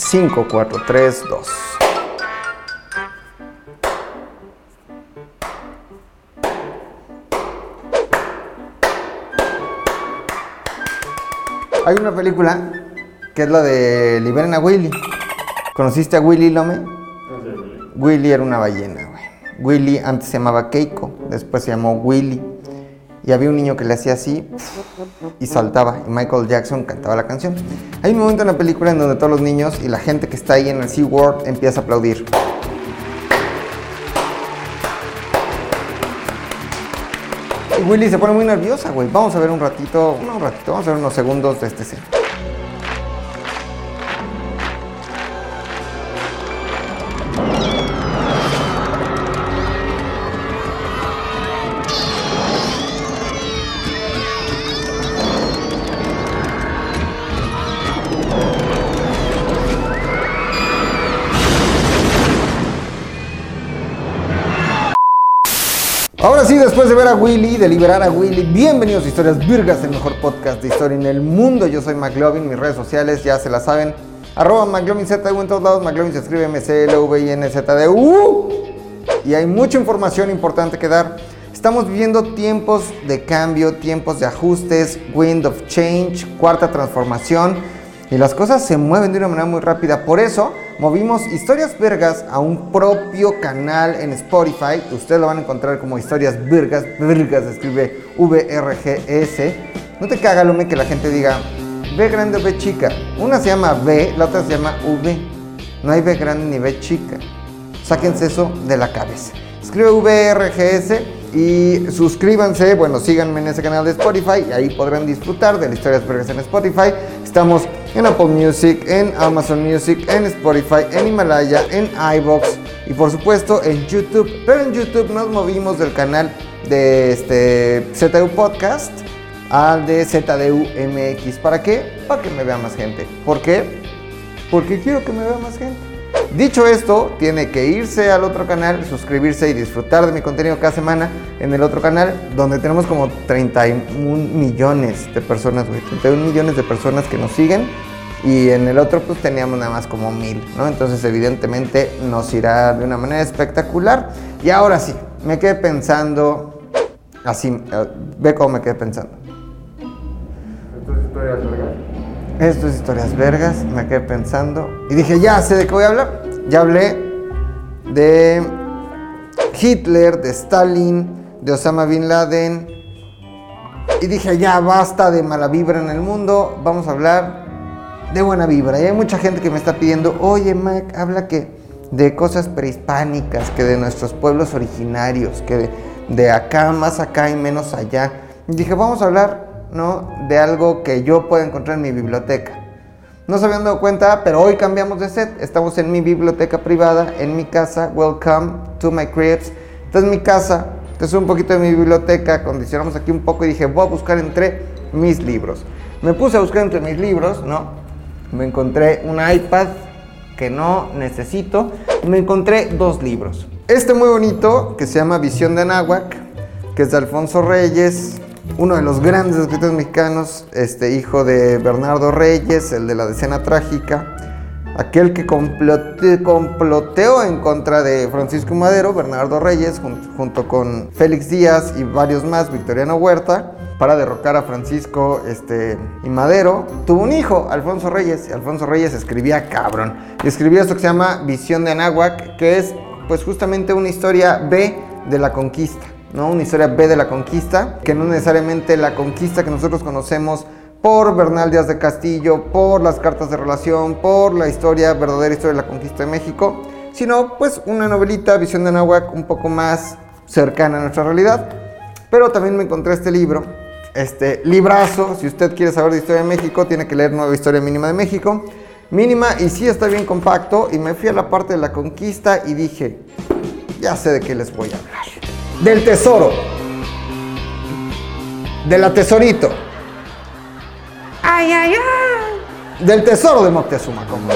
5, 4, 3, 2. Hay una película que es la de Liberen a Willy. ¿Conociste a Willy Lome? Willy era una ballena, güey. Willy antes se llamaba Keiko, después se llamó Willy. Y había un niño que le hacía así y saltaba. Y Michael Jackson cantaba la canción. Hay un momento en la película en donde todos los niños y la gente que está ahí en el SeaWorld empieza a aplaudir. Y Willy se pone muy nerviosa, güey. Vamos a ver un ratito, no un ratito, vamos a ver unos segundos de este escena. Después de ver a Willy, de liberar a Willy, bienvenidos a Historias Virgas, el mejor podcast de historia en el mundo. Yo soy McLovin, mis redes sociales ya se la saben. Arroba McLovinZDU en todos lados, McLovin se escribe m c l v i n z d u Y hay mucha información importante que dar. Estamos viviendo tiempos de cambio, tiempos de ajustes, wind of change, cuarta transformación. Y las cosas se mueven de una manera muy rápida. Por eso movimos Historias Vergas a un propio canal en Spotify. Ustedes lo van a encontrar como Historias Vergas. Vergas escribe V-R-G-S. No te caga, Lume, que la gente diga V grande o V chica. Una se llama V, la otra se llama V. No hay V grande ni V chica. Sáquense eso de la cabeza. Escribe VRGS y suscríbanse, bueno, síganme en ese canal de Spotify y ahí podrán disfrutar de las historias vergas en Spotify. Estamos en Apple Music, en Amazon Music, en Spotify, en Himalaya, en iBox y por supuesto en YouTube. Pero en YouTube nos movimos del canal de este ZDU Podcast al de ZDU MX. ¿Para qué? Para que me vea más gente. ¿Por qué? Porque quiero que me vea más gente. Dicho esto, tiene que irse al otro canal, suscribirse y disfrutar de mi contenido cada semana en el otro canal, donde tenemos como 31 millones de personas, güey, 31 millones de personas que nos siguen. Y en el otro pues teníamos nada más como mil, ¿no? Entonces evidentemente nos irá de una manera espectacular. Y ahora sí, me quedé pensando, así, eh, ve cómo me quedé pensando. Entonces, historias vergas. Esto es historias vergas, me quedé pensando. Y dije, ya sé de qué voy a hablar. Ya hablé de Hitler, de Stalin, de Osama Bin Laden. Y dije, ya basta de mala vibra en el mundo. Vamos a hablar de buena vibra. Y hay mucha gente que me está pidiendo, oye Mac, habla que de cosas prehispánicas, que de nuestros pueblos originarios, que de, acá, más acá y menos allá. Y dije, vamos a hablar ¿no? de algo que yo puedo encontrar en mi biblioteca. No se habían dado cuenta, pero hoy cambiamos de set. Estamos en mi biblioteca privada, en mi casa. Welcome to my cribs. Esta es mi casa. Esta es un poquito de mi biblioteca. Condicionamos aquí un poco y dije, voy a buscar entre mis libros. Me puse a buscar entre mis libros, ¿no? Me encontré un iPad que no necesito. Me encontré dos libros. Este muy bonito, que se llama Visión de Anáhuac, que es de Alfonso Reyes, uno de los grandes escritores mexicanos, este hijo de Bernardo Reyes, el de la decena trágica, aquel que complote- comploteó en contra de Francisco Madero, Bernardo Reyes, jun- junto con Félix Díaz y varios más, Victoriano Huerta, para derrocar a Francisco este, y Madero. Tuvo un hijo, Alfonso Reyes, y Alfonso Reyes escribía cabrón. Y escribió esto que se llama Visión de Anáhuac, que es pues justamente una historia B de la conquista. ¿No? Una historia B de la conquista, que no necesariamente la conquista que nosotros conocemos por Bernal Díaz de Castillo, por las cartas de relación, por la historia, verdadera historia de la conquista de México, sino pues una novelita, Visión de Anáhuac, un poco más cercana a nuestra realidad. Pero también me encontré este libro, este librazo, si usted quiere saber de historia de México, tiene que leer Nueva Historia Mínima de México. Mínima y sí está bien compacto y me fui a la parte de la conquista y dije, ya sé de qué les voy a hablar. Del tesoro. De la tesorito. Ay, ay, ay. Del tesoro de Moctezuma, como.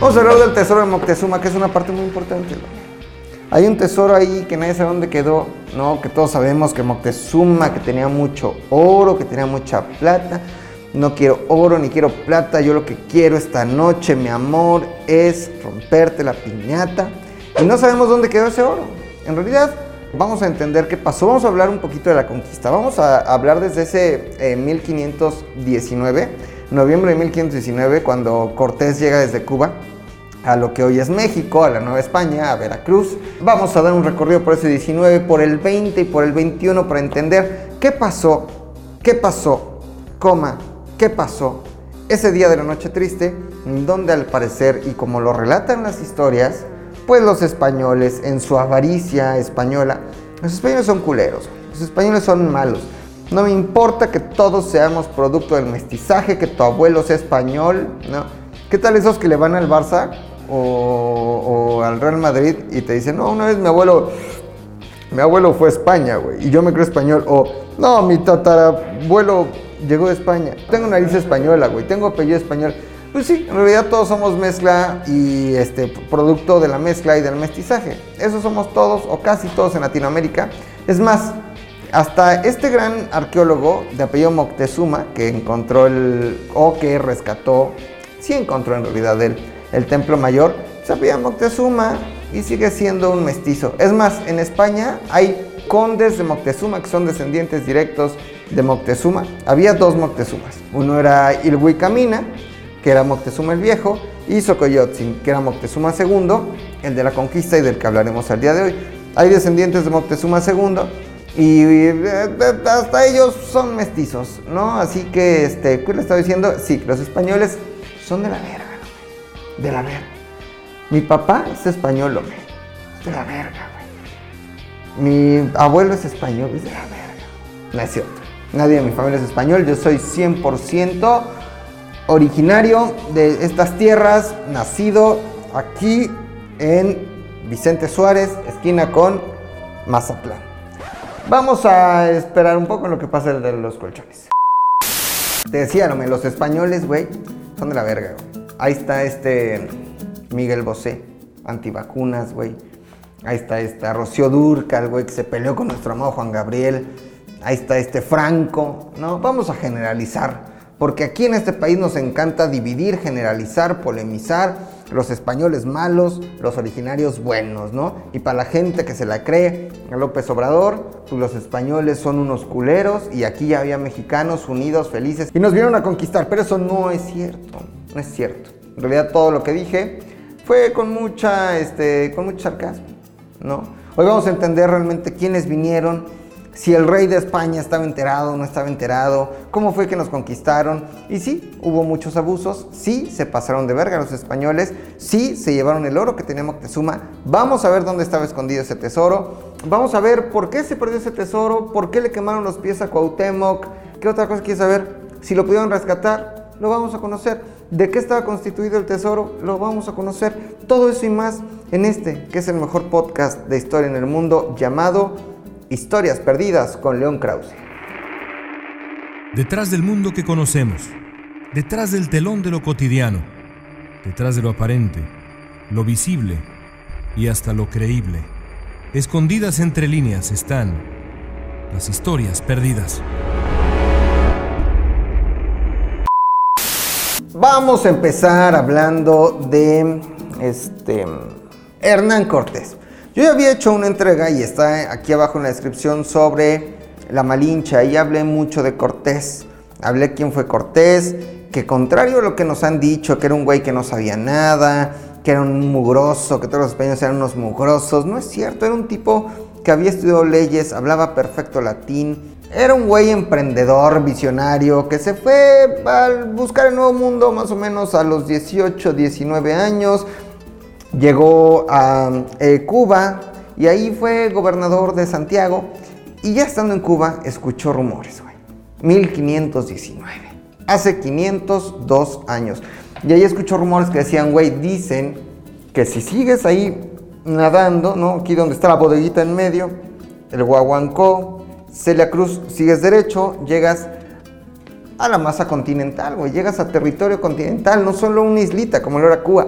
Vamos a hablar del tesoro de Moctezuma, que es una parte muy importante. Hay un tesoro ahí que nadie sabe dónde quedó, ¿no? Que todos sabemos que Moctezuma, que tenía mucho oro, que tenía mucha plata. No quiero oro ni quiero plata, yo lo que quiero esta noche, mi amor, es romperte la piñata. Y no sabemos dónde quedó ese oro. En realidad, vamos a entender qué pasó. Vamos a hablar un poquito de la conquista. Vamos a hablar desde ese 1519, eh, noviembre de 1519, cuando Cortés llega desde Cuba a lo que hoy es México, a la Nueva España, a Veracruz. Vamos a dar un recorrido por ese 19, por el 20 y por el 21 para entender qué pasó, qué pasó, coma, qué pasó ese día de la noche triste, donde al parecer, y como lo relatan las historias, pues los españoles, en su avaricia española, los españoles son culeros, los españoles son malos. No me importa que todos seamos producto del mestizaje, que tu abuelo sea español, ¿no? ¿Qué tal esos que le van al Barça o, al Real Madrid y te dicen, no, una vez mi abuelo, mi abuelo fue a España, güey, y yo me creo español, o no, mi tatarabuelo llegó de España, tengo nariz española, güey, tengo apellido español. Pues sí, en realidad todos somos mezcla y este producto de la mezcla y del mestizaje. Eso somos todos o casi todos en Latinoamérica. Es más, hasta este gran arqueólogo de apellido Moctezuma, que encontró el, o que rescató, sí encontró en realidad el, el templo mayor, se apellida Moctezuma y sigue siendo un mestizo. Es más, en España hay condes de Moctezuma que son descendientes directos de Moctezuma. Había dos Moctezumas. Uno era Ilhuicamina, que era Moctezuma el Viejo, y Xocoyotzin, que era Moctezuma II, el de la conquista y del que hablaremos al día de hoy. Hay descendientes de Moctezuma II y eh, hasta ellos son mestizos, ¿no? Así que, este, ¿qué le estaba diciendo? Sí, los españoles son de la verga. De la verga. Mi papá es español, hombre. De la verga, güey. Mi abuelo es español, es de la verga. No es cierto. Nadie de mi familia es español, yo soy 100% originario de estas tierras, nacido aquí en Vicente Suárez, esquina con Mazatlán. Vamos a esperar un poco en lo que pasa de los colchones. Te decía, no, los españoles, güey, son de la verga. Ahí está este Miguel Bosé, antivacunas, güey. Ahí está este Rocío Durcal, güey, que se peleó con nuestro amado Juan Gabriel. Ahí está este Franco, ¿no? Vamos a generalizar porque aquí en este país nos encanta dividir, generalizar, polemizar, los españoles malos, los originarios buenos, ¿no? Y para la gente que se la cree, López Obrador, pues los españoles son unos culeros y aquí ya había mexicanos unidos, felices y nos vieron a conquistar, pero eso no es cierto, no es cierto. En realidad todo lo que dije fue con mucha, este, con mucho sarcasmo, ¿no? Hoy vamos a entender realmente quiénes vinieron, si el rey de España estaba enterado o no estaba enterado, cómo fue que nos conquistaron. Y sí, hubo muchos abusos, sí, se pasaron de verga los españoles, sí, se llevaron el oro que tenía Moctezuma. Vamos a ver dónde estaba escondido ese tesoro. Vamos a ver por qué se perdió ese tesoro, por qué le quemaron los pies a Cuauhtémoc. ¿Qué otra cosa quieres saber? Si lo pudieron rescatar, lo vamos a conocer. ¿De qué estaba constituido el tesoro? Lo vamos a conocer. Todo eso y más en este, que es el mejor podcast de historia en el mundo, llamado Historias Perdidas con León Krause. Detrás del mundo que conocemos, detrás del telón de lo cotidiano, detrás de lo aparente, lo visible y hasta lo creíble, escondidas entre líneas están las historias perdidas. Vamos a empezar hablando de este Hernán Cortés. Yo ya había hecho una entrega y está aquí abajo en la descripción sobre la Malincha y hablé mucho de Cortés. Hablé quién fue Cortés, que contrario a lo que nos han dicho, que era un güey que no sabía nada, que era un mugroso, que todos los españoles eran unos mugrosos, no es cierto, era un tipo que había estudiado leyes, hablaba perfecto latín, era un güey emprendedor, visionario, que se fue a buscar el nuevo mundo más o menos a los 18, 19 años, Llegó a eh, Cuba y ahí fue gobernador de Santiago. Y ya estando en Cuba, escuchó rumores, güey. 1519. Hace 502 años. Y ahí escuchó rumores que decían, güey, dicen que si sigues ahí nadando, ¿no? Aquí donde está la bodeguita en medio, el Guaguancó, Celia Cruz, sigues derecho, llegas a la masa continental, güey. Llegas a territorio continental, no solo una islita como lo era Cuba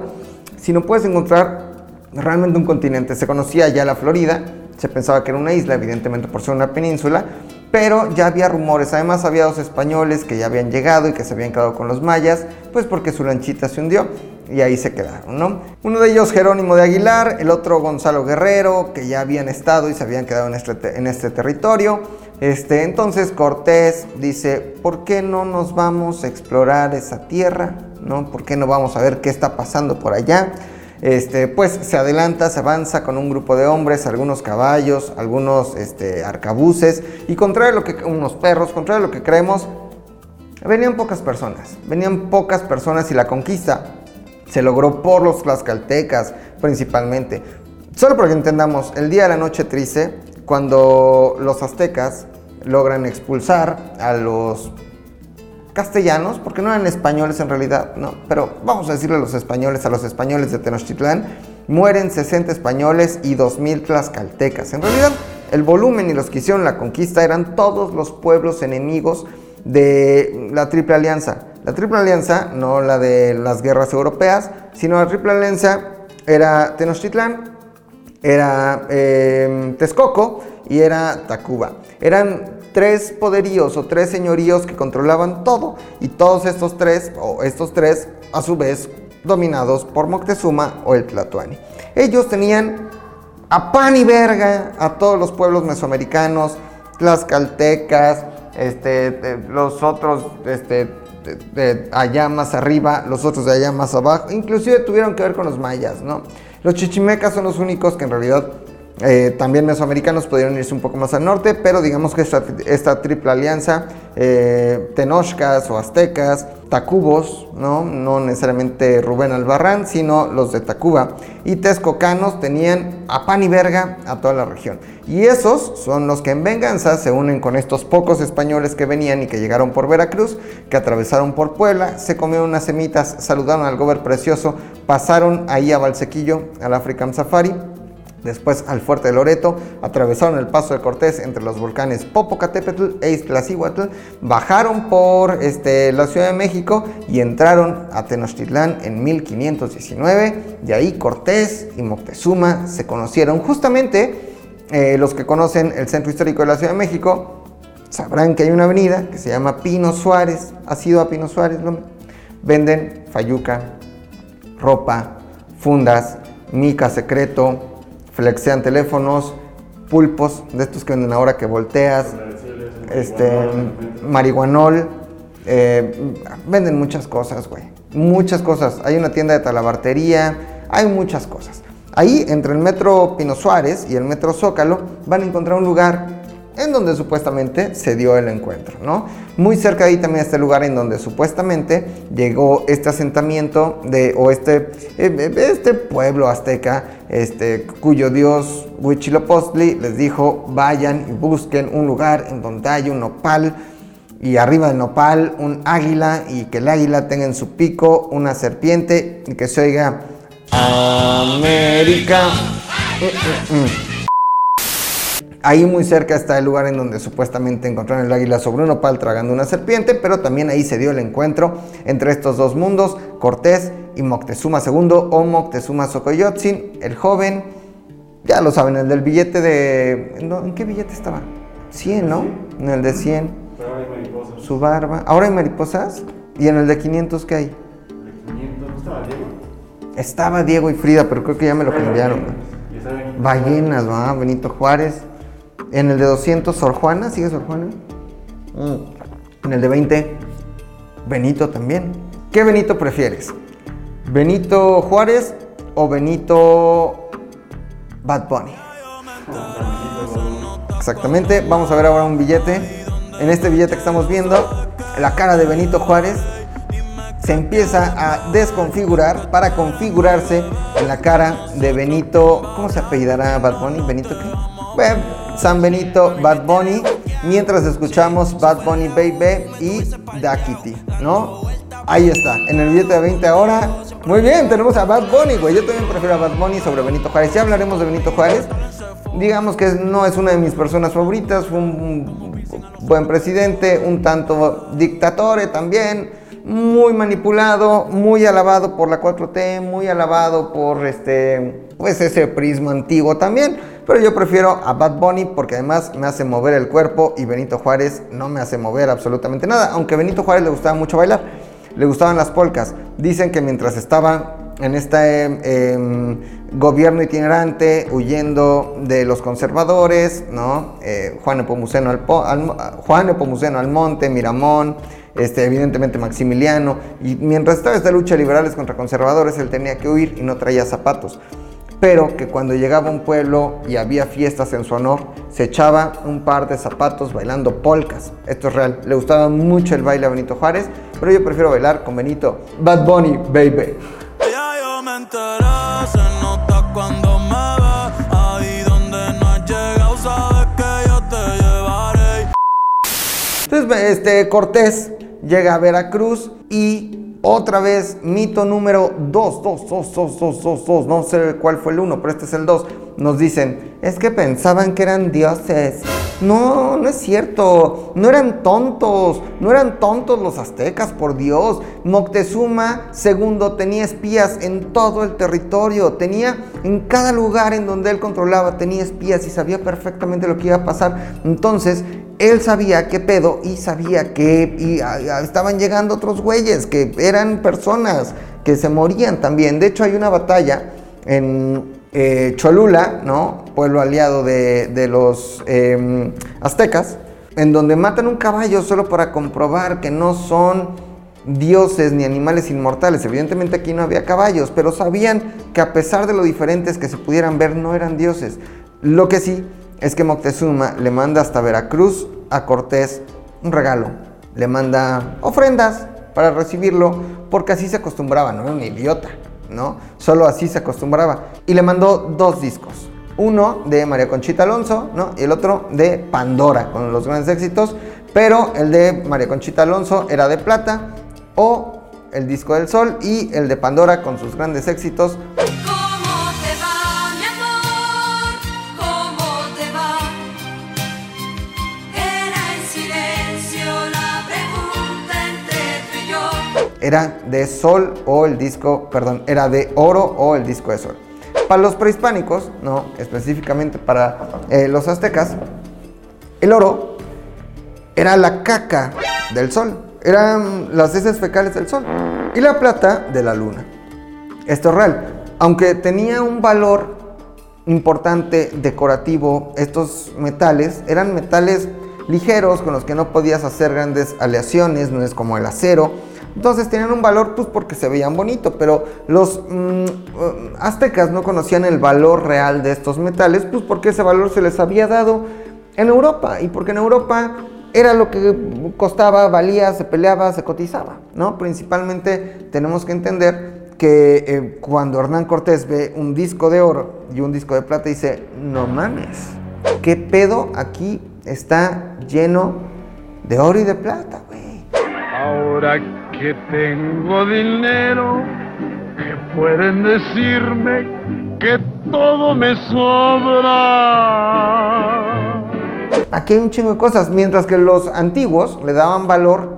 sino puedes encontrar realmente un continente. Se conocía ya la Florida, se pensaba que era una isla, evidentemente por ser una península, pero ya había rumores. Además, había dos españoles que ya habían llegado y que se habían quedado con los mayas, pues porque su lanchita se hundió y ahí se quedaron, ¿no? Uno de ellos Jerónimo de Aguilar, el otro Gonzalo Guerrero, que ya habían estado y se habían quedado en este, en este territorio. Este, entonces Cortés dice, ¿por qué no nos vamos a explorar esa tierra? ¿No? ¿Por qué no vamos a ver qué está pasando por allá? Este, pues se adelanta, se avanza con un grupo de hombres, algunos caballos, algunos este, arcabuces y contrario a lo que unos perros, contrario a lo que creemos, venían pocas personas, venían pocas personas y la conquista se logró por los tlaxcaltecas principalmente. Solo para que entendamos, el día de la noche triste, cuando los aztecas logran expulsar a los castellanos, porque no eran españoles en realidad, no, pero vamos a decirle a los españoles, a los españoles de Tenochtitlán, mueren 60 españoles y 2000 tlaxcaltecas. En realidad, el volumen y los que hicieron la conquista eran todos los pueblos enemigos de la Triple Alianza. La Triple Alianza, no la de las guerras europeas, sino la Triple Alianza era Tenochtitlán, era eh, Texcoco y era Tacuba. Eran tres poderíos o tres señoríos que controlaban todo y todos estos tres, o estos tres, a su vez, dominados por Moctezuma o el Tlatoani. Ellos tenían a pan y verga a todos los pueblos mesoamericanos, tlaxcaltecas, este, los otros este, de, allá más arriba, los otros de allá más abajo, inclusive tuvieron que ver con los mayas, ¿no? Los chichimecas son los únicos que en realidad eh, también mesoamericanos pudieron irse un poco más al norte, pero digamos que esta, triple alianza, eh, tenochcas o aztecas, tacubos, ¿no? no necesariamente Rubén Albarrán, sino los de Tacuba, y texcocanos tenían a pan y verga a toda la región. Y esos son los que en venganza se unen con estos pocos españoles que venían y que llegaron por Veracruz, que atravesaron por Puebla, se comieron unas semitas, saludaron al gober precioso, pasaron ahí a Valsequillo, al African Safari, Después al fuerte de Loreto, atravesaron el paso de Cortés entre los volcanes Popocatépetl e Iztaccíhuatl, bajaron por este, la Ciudad de México y entraron a Tenochtitlán en 1519. De ahí Cortés y Moctezuma se conocieron. Justamente eh, los que conocen el centro histórico de la Ciudad de México sabrán que hay una avenida que se llama Pino Suárez. ¿Ha sido a Pino Suárez? Venden fayuca, ropa, fundas, mica secreto, flexean teléfonos, pulpos, de estos que venden ahora que volteas, este, marihuanol, eh, venden muchas cosas, güey, muchas cosas. Hay una tienda de talabartería, hay muchas cosas. Ahí, entre el metro Pino Suárez y el metro Zócalo, van a encontrar un lugar en donde supuestamente se dio el encuentro, ¿no? Muy cerca de ahí también está el lugar en donde supuestamente llegó este asentamiento de, o este, eh, este pueblo azteca, este, cuyo dios Huitzilopochtli les dijo, vayan y busquen un lugar en donde haya un nopal, y arriba del nopal un águila, y que el águila tenga en su pico una serpiente, y que se oiga, América. Mm, mm, mm. Ahí muy cerca está el lugar en donde supuestamente encontraron el águila sobre un opal tragando una serpiente, pero también ahí se dio el encuentro entre estos dos mundos, Cortés y Moctezuma II o Moctezuma Xocoyotzin, el joven, ya lo saben, el del billete de... ¿En qué billete estaba? 100, ¿no? En el de 100. Pero hay mariposas. Su barba. ¿Ahora hay mariposas? ¿Y en el de 500 qué hay? ¿De 500 no estaba Diego? Estaba Diego y Frida, pero creo que ya me lo cambiaron. Ballenas, ¿va? Benito Juárez. En el de 200, Sor Juana, ¿sigue Sor Juana? Mm. En el de 20, Benito también. ¿Qué Benito prefieres? ¿Benito Juárez o Benito Bad Bunny? Exactamente, vamos a ver ahora un billete. En este billete que estamos viendo, la cara de Benito Juárez se empieza a desconfigurar para configurarse en la cara de Benito. ¿Cómo se apellidará Bad Bunny? ¿Benito qué? Bueno, San Benito, Bad Bunny, mientras escuchamos Bad Bunny Baby y Da Kitty, ¿no? Ahí está, en el billete de 20 ahora. Muy bien, tenemos a Bad Bunny, güey. Yo también prefiero a Bad Bunny sobre Benito Juárez. Ya hablaremos de Benito Juárez. Digamos que no es una de mis personas favoritas. Fue un buen presidente, un tanto dictatore también. Muy manipulado, muy alabado por la 4T, muy alabado por este pues ese prisma antiguo también. Pero yo prefiero a Bad Bunny porque además me hace mover el cuerpo y Benito Juárez no me hace mover absolutamente nada. Aunque Benito Juárez le gustaba mucho bailar, le gustaban las polcas. Dicen que mientras estaba en este em, gobierno itinerante, huyendo de los conservadores, ¿no? Eh, Juan Epomuceno al, al monte, Miramón, este, evidentemente Maximiliano, y mientras estaba esta lucha liberales contra conservadores, él tenía que huir y no traía zapatos. Pero que cuando llegaba a un pueblo y había fiestas en su honor, se echaba un par de zapatos bailando polcas. Esto es real. Le gustaba mucho el baile a Benito Juárez, pero yo prefiero bailar con Benito. Bad Bunny, baby. cuando ahí donde no sabes que yo te llevaré. Entonces, este Cortés llega a Veracruz y otra vez mito número 2, 2, 2, 2, 2, 2, 2, no sé cuál fue el 1, pero este es el 2. Nos dicen, es que pensaban que eran dioses. No, no es cierto. No eran tontos. No eran tontos los aztecas, por Dios. Moctezuma II tenía espías en todo el territorio. Tenía en cada lugar en donde él controlaba, tenía espías y sabía perfectamente lo que iba a pasar. Entonces, él sabía qué pedo y sabía que estaban llegando otros güeyes, que eran personas que se morían también. De hecho, hay una batalla en eh, Cholula, ¿no? pueblo aliado de, los em, aztecas, en donde matan un caballo solo para comprobar que no son dioses ni animales inmortales. Evidentemente aquí no había caballos, pero sabían que a pesar de lo diferentes que se pudieran ver, no eran dioses. Lo que sí es que Moctezuma le manda hasta Veracruz a Cortés un regalo. Le manda ofrendas para recibirlo, porque así se acostumbraba, no era un idiota. ¿no? Solo así se acostumbraba. Y le mandó dos discos. Uno de María Conchita Alonso, ¿no? Y el otro de Pandora, con los grandes éxitos. Pero el de María Conchita Alonso era de plata o el disco del sol y el de Pandora con sus grandes éxitos era de sol o el disco, perdón, era de oro o el disco de sol. Para los prehispánicos, no, específicamente para eh, los aztecas, el oro era la caca del sol, eran las heces fecales del sol y la plata de la luna. Esto es real, aunque tenía un valor importante decorativo, estos metales eran metales ligeros con los que no podías hacer grandes aleaciones, no es como el acero entonces tenían un valor pues porque se veían bonito, pero los mm, aztecas no conocían el valor real de estos metales, pues porque ese valor se les había dado en Europa y porque en Europa era lo que costaba, valía, se peleaba, se cotizaba, ¿no? Principalmente tenemos que entender que eh, cuando Hernán Cortés ve un disco de oro y un disco de plata dice, no mames, ¿qué pedo aquí está lleno de oro y de plata, güey? Ahora que tengo dinero, que pueden decirme que todo me sobra. Aquí hay un chingo de cosas, mientras que los antiguos le daban valor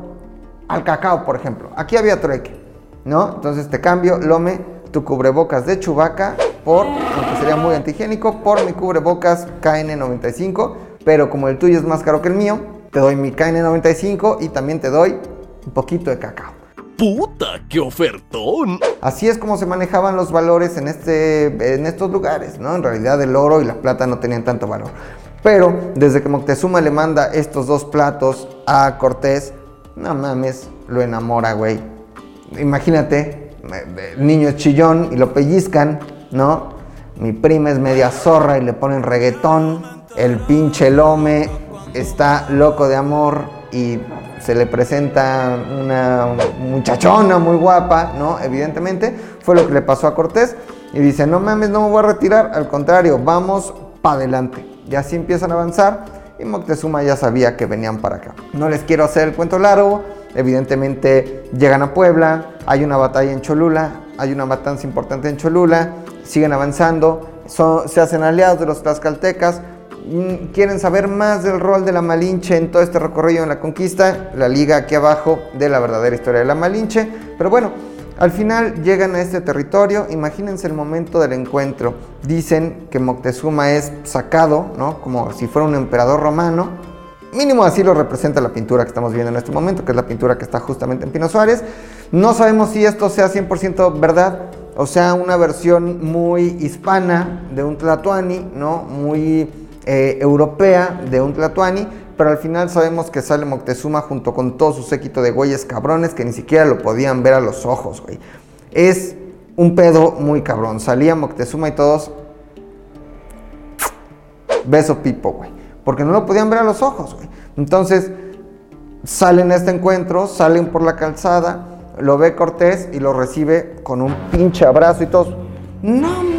al cacao, por ejemplo. Aquí había trueque, ¿no? Entonces te cambio, Lome, tu cubrebocas de Chubaca por, aunque sería muy antihigiénico, por mi cubrebocas KN95, pero como el tuyo es más caro que el mío, te doy mi KN95 y también te doy un poquito de cacao. ¡Puta, qué ofertón! Así es como se manejaban los valores en, este, en estos lugares, ¿no? En realidad el oro y la plata no tenían tanto valor. Pero desde que Moctezuma le manda estos dos platos a Cortés, no mames, lo enamora, güey. Imagínate, el niño es chillón y lo pellizcan, ¿no? Mi prima es media zorra y le ponen reggaetón. El pinche lome está loco de amor y se le presenta una muchachona muy guapa, ¿no? Evidentemente, fue lo que le pasó a Cortés. Y dice, no mames, no me voy a retirar, al contrario, vamos para adelante. Y así empiezan a avanzar y Moctezuma ya sabía que venían para acá. No les quiero hacer el cuento largo, evidentemente llegan a Puebla, hay una batalla en Cholula, hay una matanza importante en Cholula, siguen avanzando, se hacen aliados de los tlaxcaltecas, quieren saber más del rol de la Malinche en todo este recorrido en la conquista, la liga aquí abajo de la verdadera historia de la Malinche. Pero bueno, Al final llegan a este territorio, imagínense el momento del encuentro. Dicen que Moctezuma es sacado, ¿no? Como si fuera un emperador romano. Mínimo así lo representa la pintura que estamos viendo en este momento, que es la pintura que está justamente en Pino Suárez. No sabemos si esto sea 100% verdad, o sea, una versión muy hispana de un Tlatoani, ¿no? Muy eh, europea de un Tlatoani, pero al final sabemos que sale Moctezuma junto con todo su séquito de güeyes cabrones que ni siquiera lo podían ver a los ojos, güey. Es un pedo muy cabrón. Salía Moctezuma y todos. Beso pipo, güey. Porque no lo podían ver a los ojos, güey. Entonces, salen a este encuentro, salen por la calzada, lo ve Cortés y lo recibe con un pinche abrazo y todos. No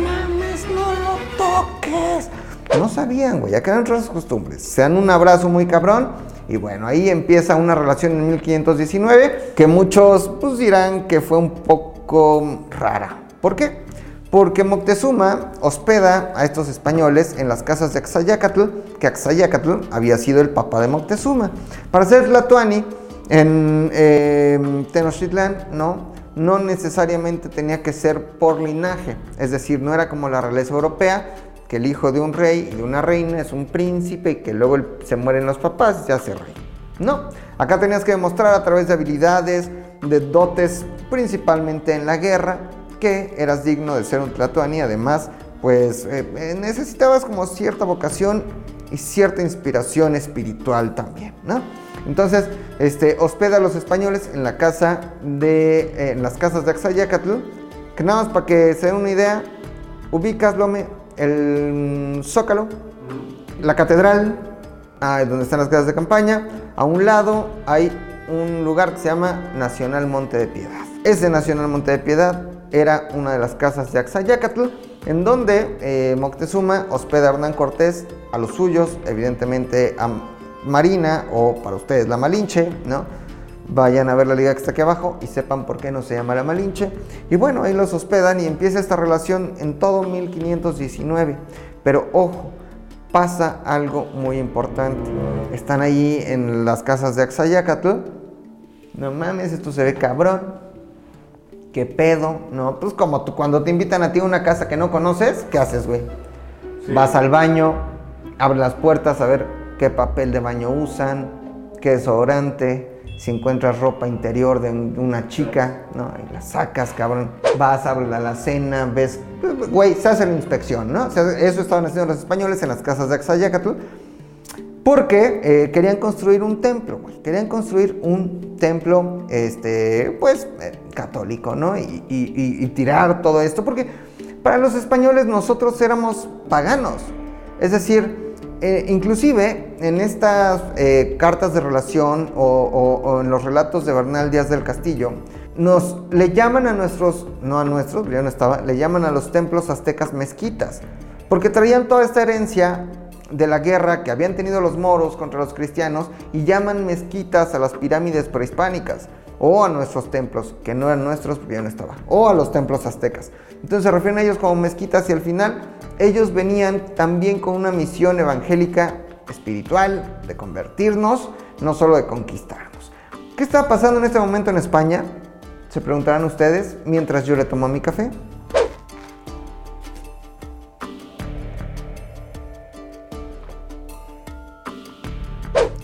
No sabían, güey, ya que eran otras costumbres. Se dan un abrazo muy cabrón y bueno, ahí empieza una relación en 1519 que muchos pues dirán que fue un poco rara. ¿Por qué? Porque Moctezuma hospeda a estos españoles en las casas de Axayacatl, que Axayacatl había sido el papá de Moctezuma. Para ser Tlatoani, en eh, Tenochtitlan, ¿no? no necesariamente tenía que ser por linaje, es decir, no era como la realeza europea, que el hijo de un rey y de una reina es un príncipe y que luego se mueren los papás y se hace rey. No, acá tenías que demostrar a través de habilidades, de dotes, principalmente en la guerra, que eras digno de ser un tlatoani. Además, pues eh, eh, necesitabas como cierta vocación y cierta inspiración espiritual también, ¿no? Entonces, este, hospeda a los españoles en la casa de, eh, en las casas de Axayacatl, que nada más para que se den una idea, ubicas, Lome, el Zócalo, la catedral, donde están las casas de campaña, a un lado hay un lugar que se llama Nacional Monte de Piedad. Ese Nacional Monte de Piedad era una de las casas de Axayacatl, en donde eh, Moctezuma hospeda a Hernán Cortés, a los suyos, evidentemente a Marina o para ustedes la Malinche, ¿no? Vayan a ver la liga que está aquí abajo y sepan por qué no se llama la Malinche. Y bueno, ahí los hospedan y empieza esta relación en todo 1519. Pero ojo, pasa algo muy importante. Están ahí en las casas de Axayacatl. No mames, esto se ve cabrón. ¿Qué pedo? No, pues como tú, cuando te invitan a ti a una casa que no conoces, ¿qué haces, güey? Vas al baño, abres las puertas a ver qué papel de baño usan, qué desodorante, si encuentras ropa interior de una chica, ¿no? Y la sacas, cabrón. Vas, abres la alacena, ves, güey, se hace la inspección, ¿no? eso estaban haciendo los españoles en las casas de Axayacatl. Porque eh, querían construir un templo, güey. Querían construir un templo, este, pues, eh, católico, ¿no? Y, y tirar todo esto. Porque para los españoles nosotros éramos paganos. Es decir, eh, inclusive en estas eh, cartas de relación o, en los relatos de Bernal Díaz del Castillo, nos le llaman a nuestros, no a nuestros, ya no estaba, le llaman a los templos aztecas mezquitas, porque traían toda esta herencia de la guerra que habían tenido los moros contra los cristianos y llaman mezquitas a las pirámides prehispánicas o a nuestros templos, que no eran nuestros porque ya no estaba, o a los templos aztecas. Entonces se refieren a ellos como mezquitas y al final ellos venían también con una misión evangélica espiritual de convertirnos, no solo de conquistarnos. ¿Qué está pasando en este momento en España? Se preguntarán ustedes mientras yo le tomo mi café.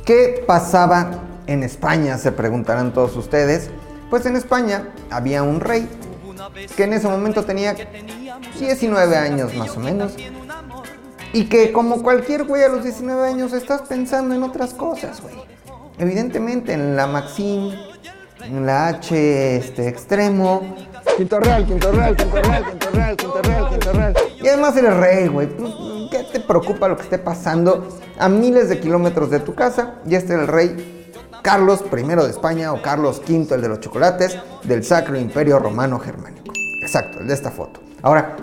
¿Qué pasaba en España? Se preguntarán todos ustedes. Pues en España había un rey que en ese momento tenía 19 años más o menos. Y que como cualquier güey a los 19 años estás pensando en otras cosas, güey. Evidentemente en la Maxim, en la H este, extremo. Quinto real, quinto real, quinto real, quinto real, quinto real, quinto real. Y además eres rey, güey. Pues, ¿Qué te preocupa lo que esté pasando a miles de kilómetros de tu casa? Y este era el rey Carlos I de España o Carlos V, el de los chocolates, del Sacro Imperio Romano Germánico. Exacto, el de esta foto. Ahora,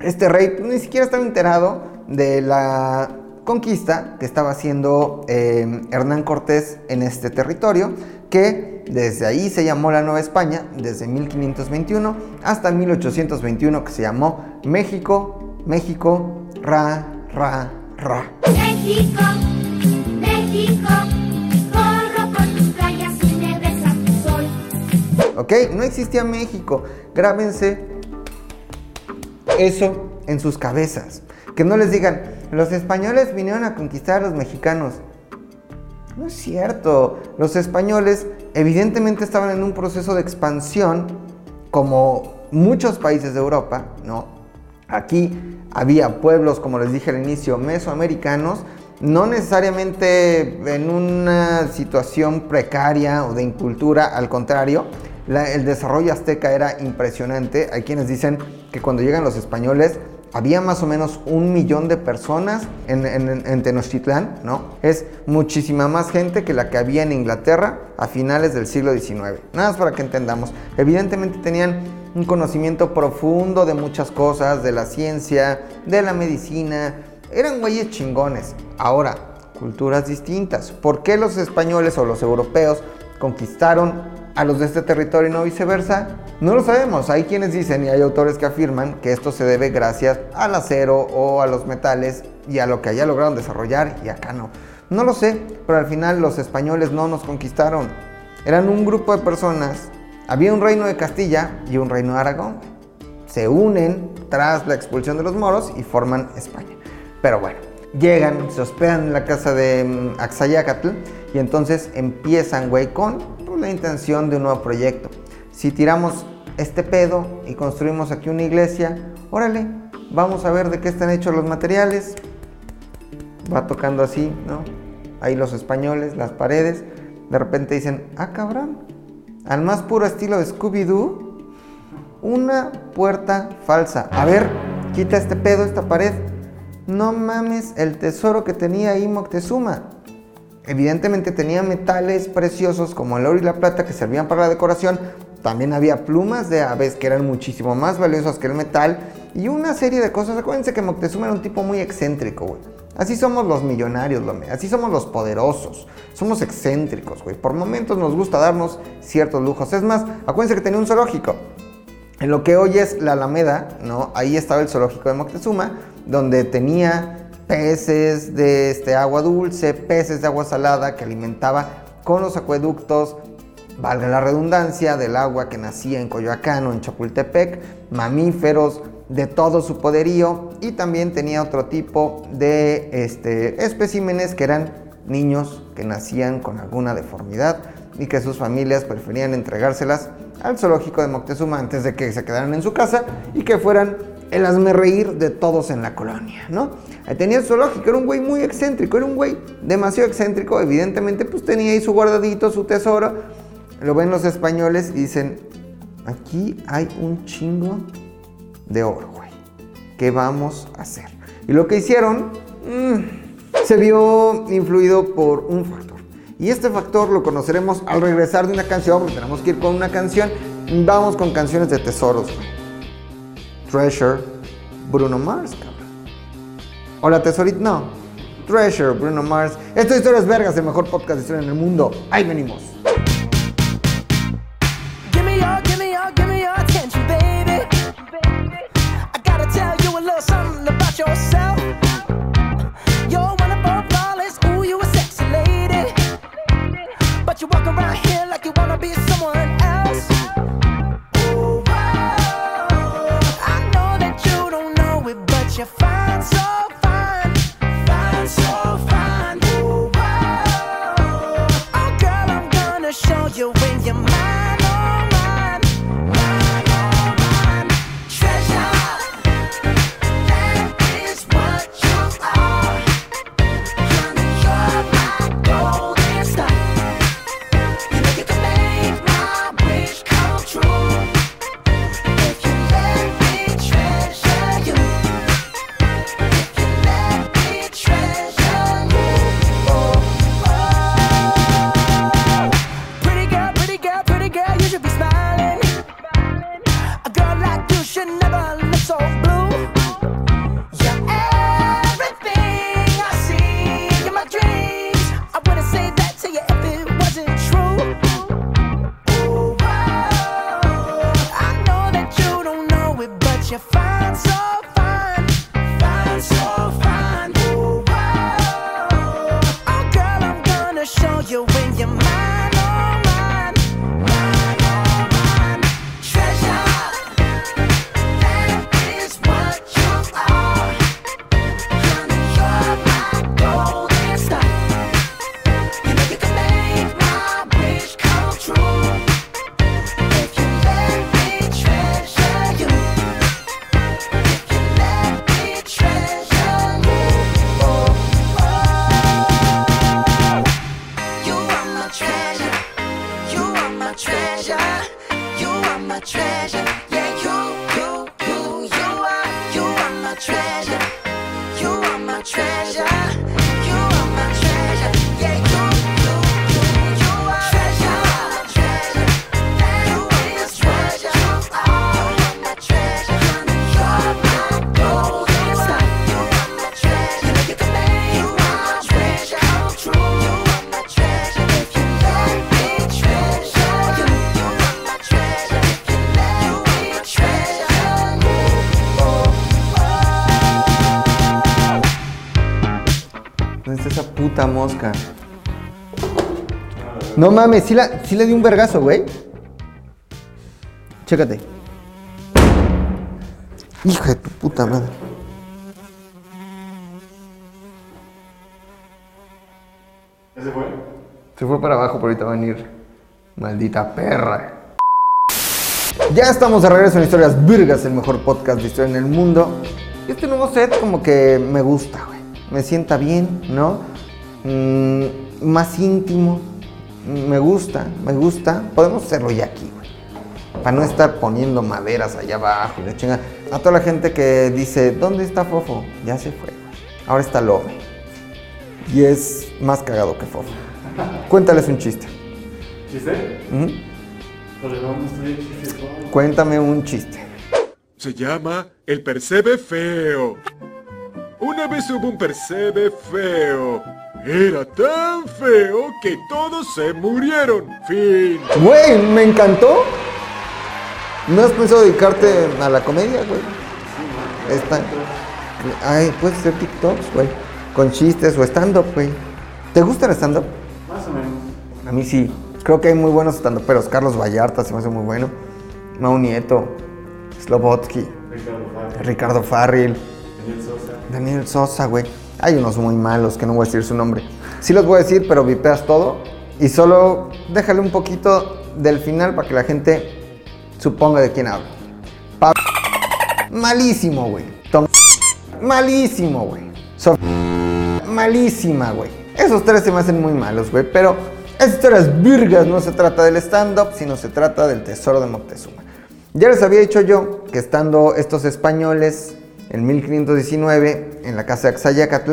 este rey ni siquiera estaba enterado de la conquista que estaba haciendo eh, Hernán Cortés en este territorio, que desde ahí se llamó la Nueva España, desde 1521 hasta 1821, que se llamó México, México, ra, ra, ra. México, México, corro por tus playas y me besa tu sol. ¿Ok? ¿ok? No existía México. Grábense eso en sus cabezas. Que no les digan, los españoles vinieron a conquistar a los mexicanos. No es cierto. Los españoles evidentemente estaban en un proceso de expansión como muchos países de Europa, ¿no? Aquí había pueblos, como les dije al inicio, mesoamericanos, no necesariamente en una situación precaria o de incultura, al contrario, el desarrollo azteca era impresionante. Hay quienes dicen que cuando llegan los españoles había más o menos un millón de personas en, en- en Tenochtitlán, ¿no? Es muchísima más gente que la que había en Inglaterra a finales del siglo XIX. Nada más para que entendamos. Evidentemente tenían un conocimiento profundo de muchas cosas, de la ciencia, de la medicina. Eran güeyes chingones. Ahora, culturas distintas. ¿Por qué los españoles o los europeos conquistaron a los de este territorio y no viceversa? No lo sabemos. Hay quienes dicen y hay autores que afirman que esto se debe gracias al acero o a los metales y a lo que allá lograron desarrollar y acá no. No lo sé, pero al final los españoles no nos conquistaron. Eran un grupo de personas. Había un reino de Castilla y un reino de Aragón. Se unen tras la expulsión de los moros y forman España. Pero bueno, llegan, se hospedan en la casa de mm, Axayacatl y entonces empiezan, güey, con la intención de un nuevo proyecto. Si tiramos este pedo y construimos aquí una iglesia, órale, vamos a ver de qué están hechos los materiales. Va tocando así, ¿no? Ahí los españoles, las paredes. De repente dicen, ah, cabrón, al más puro estilo de Scooby-Doo, una puerta falsa. A ver, quita este pedo, esta pared. No mames el tesoro que tenía ahí Moctezuma. Evidentemente tenía metales preciosos como el oro y la plata que servían para la decoración. También había plumas de aves que eran muchísimo más valiosas que el metal. Y una serie de cosas. Acuérdense que Moctezuma era un tipo muy excéntrico, güey. Así somos los millonarios. Así somos los poderosos. Somos excéntricos, güey. Por momentos nos gusta darnos ciertos lujos. Es más, acuérdense que tenía un zoológico. En lo que hoy es la Alameda, ¿no? Ahí estaba el zoológico de Moctezuma, donde tenía peces de este, agua dulce, peces de agua salada que alimentaba con los acueductos, valga la redundancia, del agua que nacía en Coyoacán o en Chapultepec, mamíferos de todo su poderío y también tenía otro tipo de este, especímenes que eran niños que nacían con alguna deformidad y que sus familias preferían entregárselas al zoológico de Moctezuma antes de que se quedaran en su casa y que fueran el hazme reír de todos en la colonia, ¿no? Tenía el zoológico, era un güey muy excéntrico, era un güey demasiado excéntrico, evidentemente pues tenía ahí su guardadito, su tesoro. Lo ven los españoles y dicen, aquí hay un chingo de oro, güey. ¿Qué vamos a hacer? Y lo que hicieron mm, se vio influido por un factor. Y este factor lo conoceremos al regresar de una canción, porque tenemos que ir con una canción. Vamos con canciones de tesoros, güey. Treasure, Bruno Mars. Hola, tesorito. No. Treasure, Bruno Mars. Esto es Historias Vergas, el mejor podcast de historia en el mundo. Ahí venimos. You walk around here like you wanna be mosca? No mames, sí, la, sí le di un vergazo, güey. Chécate. Hija de tu puta madre. ¿Ese fue? Se fue para abajo, pero ahorita va a venir. Maldita perra. Ya estamos de regreso en Historias Virgas, el mejor podcast de historia en el mundo. Este nuevo set como que me gusta, güey. Me sienta bien, ¿no? Mm, más íntimo. Mm, Me gusta, me gusta. Podemos hacerlo ya aquí, güey. Para no estar poniendo maderas allá abajo y la chinga. A toda la gente que dice, ¿dónde está Fofo? Ya se fue, güey. Ahora está Lobe. Y es más cagado que Fofo. Cuéntales un chiste. ¿Chiste? ¿Mm? Cuéntame un chiste. Se llama el percebe feo. Una vez hubo un percebe feo. Era tan feo que todos se murieron. Fin. Güey, me encantó. ¿No has pensado dedicarte a la comedia, güey? Está. Ay, puedes hacer TikToks, güey. Con chistes o stand-up, güey. ¿Te gusta el stand-up? Más o menos. A mí sí. Creo que hay muy buenos stand-uperos. Carlos Vallarta se me hace muy bueno. Mau Nieto. Slobotsky. Ricardo Farrell, Ricardo Farril. Daniel Sosa. Daniel Sosa, güey. Hay unos muy malos que no voy a decir su nombre. Sí los voy a decir, pero vipeas todo. Y solo déjale un poquito del final para que la gente suponga de quién habla. Pa- Malísimo, güey. Tom- Malísimo, güey. So- Malísima, güey. Esos tres se me hacen muy malos, güey. Pero esta historia virgas. No se trata del stand-up, sino se trata del tesoro de Moctezuma. Ya les había dicho yo que estando estos españoles en 1519 en la casa de Axayacatl,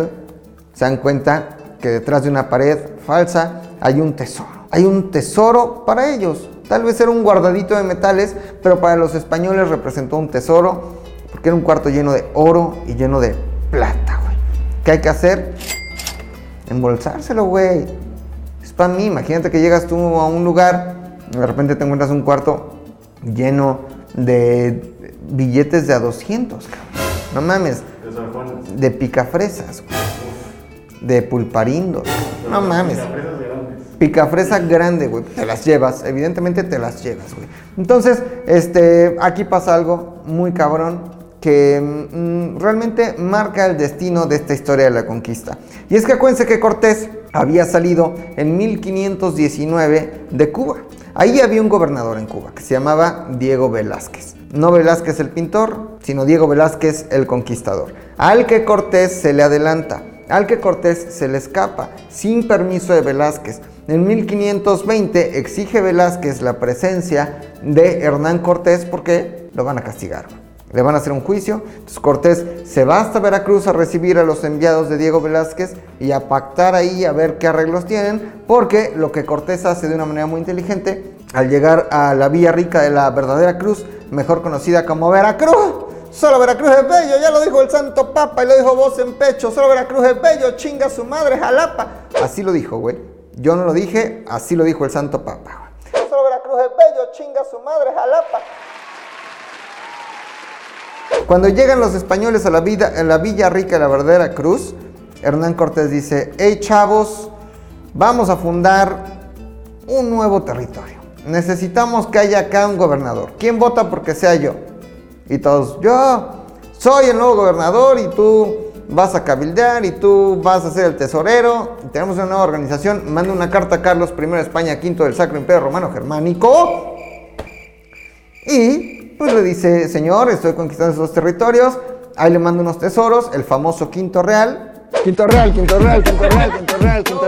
se dan cuenta que detrás de una pared falsa hay un tesoro. Hay un tesoro para ellos. Tal vez era un guardadito de metales, pero para los españoles representó un tesoro porque era un cuarto lleno de oro y lleno de plata, güey. ¿Qué hay que hacer? Embolsárselo, güey. Es para mí. Imagínate que llegas tú a un lugar y de repente te encuentras un cuarto lleno de billetes de a 200, cabrón. No mames. De San Juan. De picafresas. De pulparindos. No mames. Empresas grandes. Picafresa grande, güey. Te las llevas. Evidentemente te las llevas, güey. Entonces, este, aquí pasa algo muy cabrón que mm, realmente marca el destino de esta historia de la conquista. Y es que acuérdense que Cortés había salido en 1519 de Cuba. Ahí había un gobernador en Cuba que se llamaba Diego Velázquez. No Velázquez el pintor, sino Diego Velázquez el conquistador. Al que Cortés se le adelanta, al que Cortés se le escapa, sin permiso de Velázquez. En 1520 exige Velázquez la presencia de Hernán Cortés porque lo van a castigar. Le van a hacer un juicio. Entonces Cortés se va hasta Veracruz a recibir a los enviados de Diego Velázquez y a pactar ahí a ver qué arreglos tienen. Porque lo que Cortés hace de una manera muy inteligente, al llegar a la Villa Rica de la verdadera cruz, mejor conocida como Veracruz. Solo Veracruz es bello, ya lo dijo el Santo Papa y lo dijo voz en pecho. Solo Veracruz es bello, chinga su madre, jalapa. Así lo dijo, güey. Yo no lo dije, así lo dijo el Santo Papa. Solo Veracruz es bello, chinga su madre, jalapa. Cuando llegan los españoles a la, vida, a la Villa Rica de la verdadera cruz, Hernán Cortés dice, hey chavos, vamos a fundar un nuevo territorio. Necesitamos que haya acá un gobernador. ¿Quién vota porque sea yo? Y todos, yo soy el nuevo gobernador y tú vas a cabildear y tú vas a ser el tesorero. Tenemos una nueva organización. Manda una carta a Carlos I de España, quinto del Sacro Imperio Romano Germánico. Y pues le dice, señor, estoy conquistando esos territorios. Ahí le mando unos tesoros, el famoso quinto real. Quinto real, quinto real, quinto real, quinto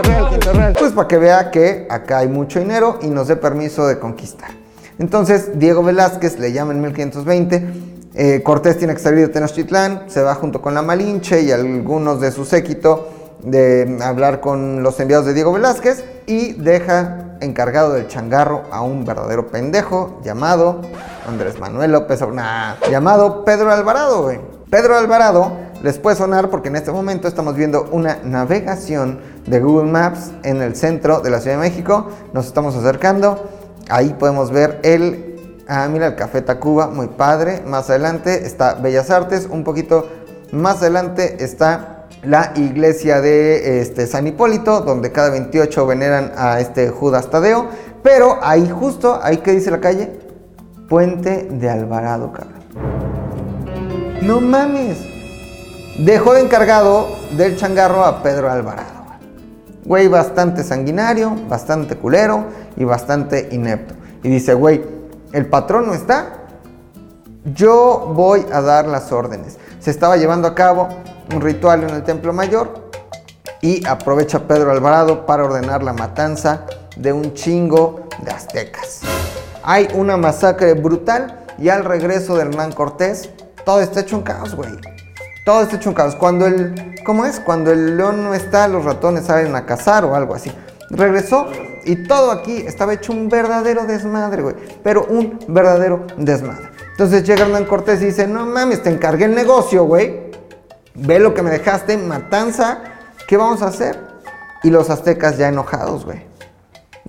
real, quinto real. Pues para que vea que acá hay mucho dinero y nos dé permiso de conquistar. Entonces, Diego Velázquez le llama en 1520. eh, Cortés tiene que salir de Tenochtitlán, se va junto con la Malinche y algunos de su séquito de hablar con los enviados de Diego Velázquez y deja encargado del changarro a un verdadero pendejo llamado Andrés Manuel López Obrador, llamado Pedro Alvarado, güey. Pedro Alvarado les puede sonar porque en este momento estamos viendo una navegación de Google Maps en el centro de la Ciudad de México. Nos estamos acercando. Ahí podemos ver el... Ah, mira, el Café Tacuba, muy padre. Más adelante está Bellas Artes. Un poquito más adelante está la iglesia de este, San Hipólito, donde cada 28 veneran a este Judas Tadeo. Pero ahí justo, ahí que dice la calle, Puente de Alvarado, cabrón. No mames. Dejó de encargado del changarro a Pedro Alvarado. Güey, bastante sanguinario, bastante culero y bastante inepto. Y dice, güey, el patrón no está. Yo voy a dar las órdenes. Se estaba llevando a cabo un ritual en el Templo Mayor y aprovecha Pedro Alvarado para ordenar la matanza de un chingo de aztecas. Hay una masacre brutal y al regreso de Hernán Cortés, todo está hecho un caos, güey. Todo está hecho un caos. Cuando el, ¿cómo es? Cuando el león no está, los ratones salen a cazar o algo así. Regresó y todo aquí estaba hecho un verdadero desmadre, güey. Pero un verdadero desmadre. Entonces llega Hernán Cortés y dice, no mames, te encargué el negocio, güey. Ve lo que me dejaste, matanza. ¿Qué vamos a hacer? Y los aztecas ya enojados, güey.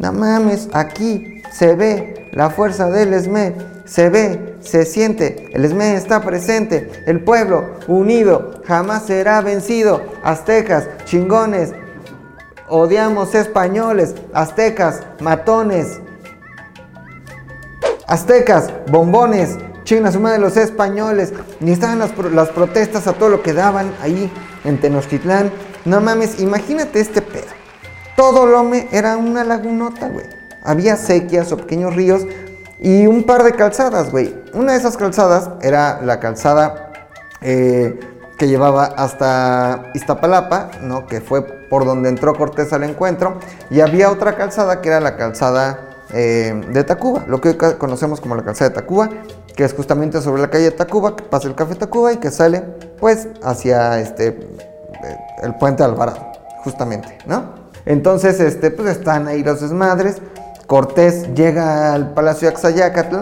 No mames, aquí se ve la fuerza del ESME, se ve, se siente, el ESME está presente, el pueblo unido jamás será vencido. Aztecas, chingones, odiamos españoles, aztecas, matones, aztecas, bombones, chingan a su madre los españoles. Ni estaban las, las protestas a todo lo que daban ahí en Tenochtitlán. No mames, imagínate este pedo. Todo Lome era una lagunota, güey. Había sequias o pequeños ríos y un par de calzadas, güey. Una de esas calzadas era la calzada eh, que llevaba hasta Iztapalapa, ¿no? Que fue por donde entró Cortés al encuentro. Y había otra calzada que era la calzada eh, de Tacuba, lo que hoy conocemos como la calzada de Tacuba, que es justamente sobre la calle de Tacuba, que pasa el café Tacuba y que sale, pues, hacia este, eh, el puente Alvarado, justamente, ¿no? Entonces, este, pues están ahí los desmadres. Cortés llega al palacio de Axayácatl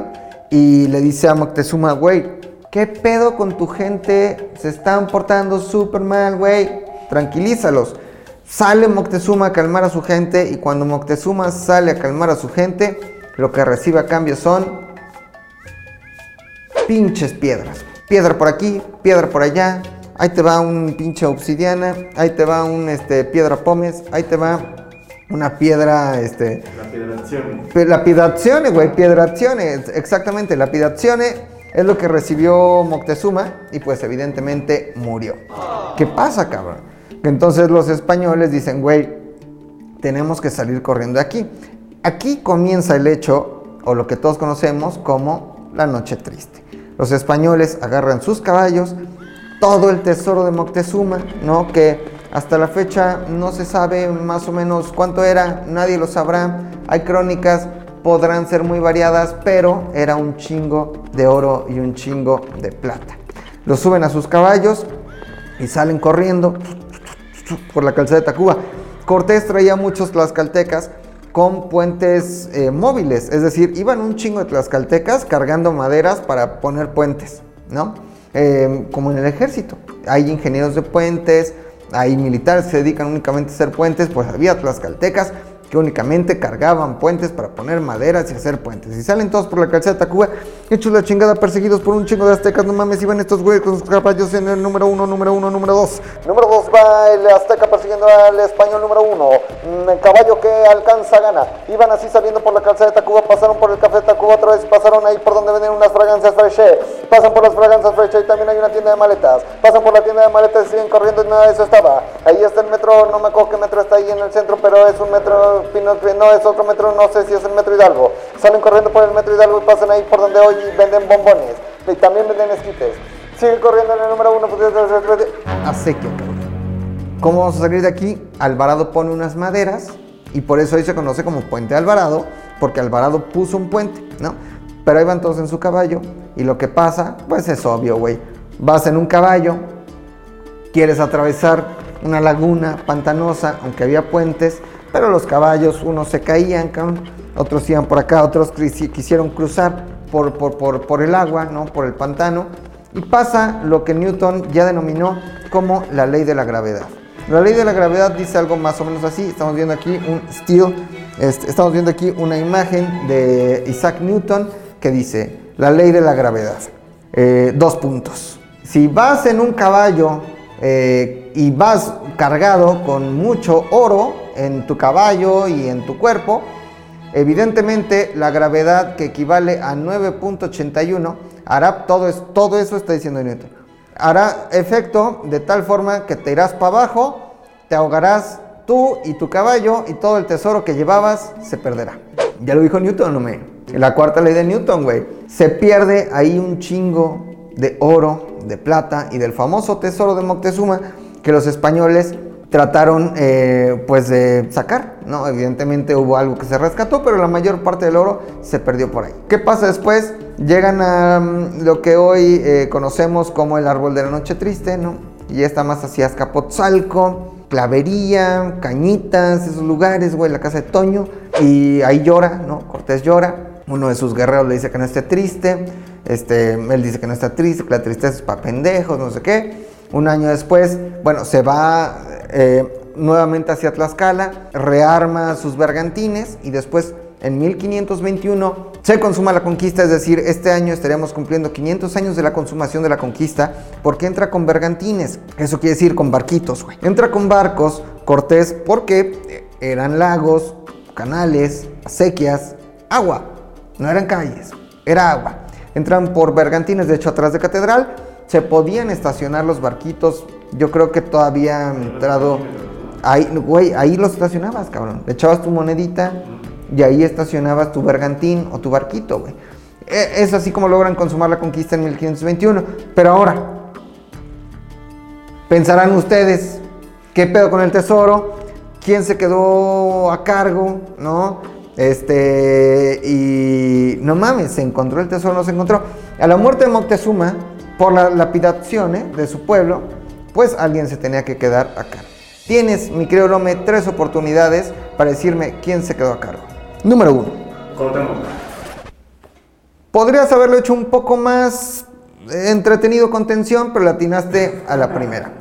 y le dice a Moctezuma, güey, ¿qué pedo con tu gente? Se están portando súper mal, güey. Tranquilízalos. Sale Moctezuma a calmar a su gente y cuando Moctezuma sale a calmar a su gente, lo que recibe a cambio son pinches piedras. Piedra por aquí, piedra por allá. Ahí te va un pinche obsidiana, ahí te va un este, piedra pómez, ahí te va una piedra este, La federación. Pe- Lapidazione, güey, piedrazione, ex- exactamente, lapidazione es lo que recibió Moctezuma y pues evidentemente murió. ¿Qué pasa, cabrón? Que entonces los españoles dicen, güey, tenemos que salir corriendo de aquí. Aquí comienza el hecho, o lo que todos conocemos como la noche triste. Los españoles agarran sus caballos, todo el tesoro de Moctezuma, ¿no? Que hasta la fecha no se sabe más o menos cuánto era, nadie lo sabrá. Hay crónicas, podrán ser muy variadas, pero era un chingo de oro y un chingo de plata. Lo suben a sus caballos y salen corriendo por la calzada de Tacuba. Cortés traía muchos tlaxcaltecas con puentes eh, móviles, es decir, iban un chingo de tlaxcaltecas cargando maderas para poner puentes, ¿no? Eh, como en el ejército. Hay ingenieros de puentes, hay militares que se dedican únicamente a hacer puentes, pues había tlaxcaltecas que únicamente cargaban puentes para poner maderas y hacer puentes. Y salen todos por la calzada de Tacuba, hechos la chingada, perseguidos por un chingo de aztecas. No mames, iban estos güeyes con sus caballos en el número uno, número uno, número dos. Número dos va el azteca persiguiendo al español número uno. Mm, El caballo que alcanza gana. Iban así saliendo por la calzada de Tacuba, pasaron por el café de Tacuba otra vez, pasaron ahí por donde venden unas fragancias Freche. Pasan por las fragancias Freche y también hay una tienda de maletas. Pasan por la tienda de maletas y siguen corriendo y nada de eso estaba. Ahí está el metro, no me acuerdo qué metro está ahí en el centro, pero es un metro, No es otro metro, no sé si es el metro Hidalgo. Salen corriendo por el metro Hidalgo y pasan ahí por donde hoy venden bombones. Y también venden esquites. Sigue corriendo en el número uno. pues, Acequia, cabrón. ¿Cómo vamos a salir de aquí? Alvarado pone unas maderas y por eso hoy se conoce como Puente Alvarado, porque Alvarado puso un puente, ¿no? pero ahí van todos en su caballo. Y lo que pasa, pues es obvio, güey. Vas en un caballo, quieres atravesar una laguna pantanosa, aunque había puentes, pero los caballos, unos se caían, otros iban por acá, otros quisi- quisieron cruzar por, por, por, por el agua, ¿no? por el pantano, y pasa lo que Newton ya denominó como la ley de la gravedad. La ley de la gravedad dice algo más o menos así, estamos viendo aquí un still, este, estamos viendo aquí una imagen de Isaac Newton que dice, la ley de la gravedad, Eh, dos puntos. Si vas en un caballo eh, y vas cargado con mucho oro en tu caballo y en tu cuerpo, evidentemente la gravedad que equivale a 9.81 hará todo, es, todo eso está diciendo Newton. Hará efecto de tal forma que te irás para abajo, te ahogarás tú y tu caballo y todo el tesoro que llevabas se perderá. Ya lo dijo Newton, no me. La cuarta ley de Newton, güey. Se pierde ahí un chingo de oro, de plata y del famoso tesoro de Moctezuma que los españoles trataron eh, pues de sacar, ¿no? Evidentemente hubo algo que se rescató, pero la mayor parte del oro se perdió por ahí. ¿Qué pasa después? Llegan a mm, lo que hoy eh, conocemos como el árbol de la noche triste, ¿no? Y está más hacia Azcapotzalco, Clavería, Cañitas, esos lugares, güey, la casa de Toño. Y ahí llora, ¿no? Cortés llora. Uno de sus guerreros le dice que no esté triste. Este, él dice que no está triste, que la tristeza es para pendejos, no sé qué. Un año después, bueno, se va eh, nuevamente hacia Tlaxcala, rearma sus bergantines y después en 1521 se consuma la conquista, es decir, este año estaríamos cumpliendo 500 años de la consumación de la conquista porque entra con bergantines, eso quiere decir con barquitos, güey. Entra con barcos Cortés porque eran lagos, canales, acequias, agua, no eran calles, era agua. Entran por bergantines, de hecho atrás de catedral, se podían estacionar los barquitos, yo creo que todavía han entrado... Ahí, güey, ahí los estacionabas, cabrón. Le echabas tu monedita y ahí estacionabas tu bergantín o tu barquito, güey. E- Es así como logran consumar la conquista en 1521. Pero ahora, pensarán ustedes, ¿qué pedo con el tesoro? ¿Quién se quedó a cargo? ¿No? Este, y no mames, se encontró el tesoro, no se encontró. A la muerte de Moctezuma, por la lapidación ¿eh? de su pueblo, pues alguien se tenía que quedar a cargo. Tienes, mi querido Lome, tres oportunidades para decirme quién se quedó a cargo. Número uno. Cuauhtémoc. Podrías haberlo hecho un poco más eh, entretenido con tensión, pero le atinaste a la primera.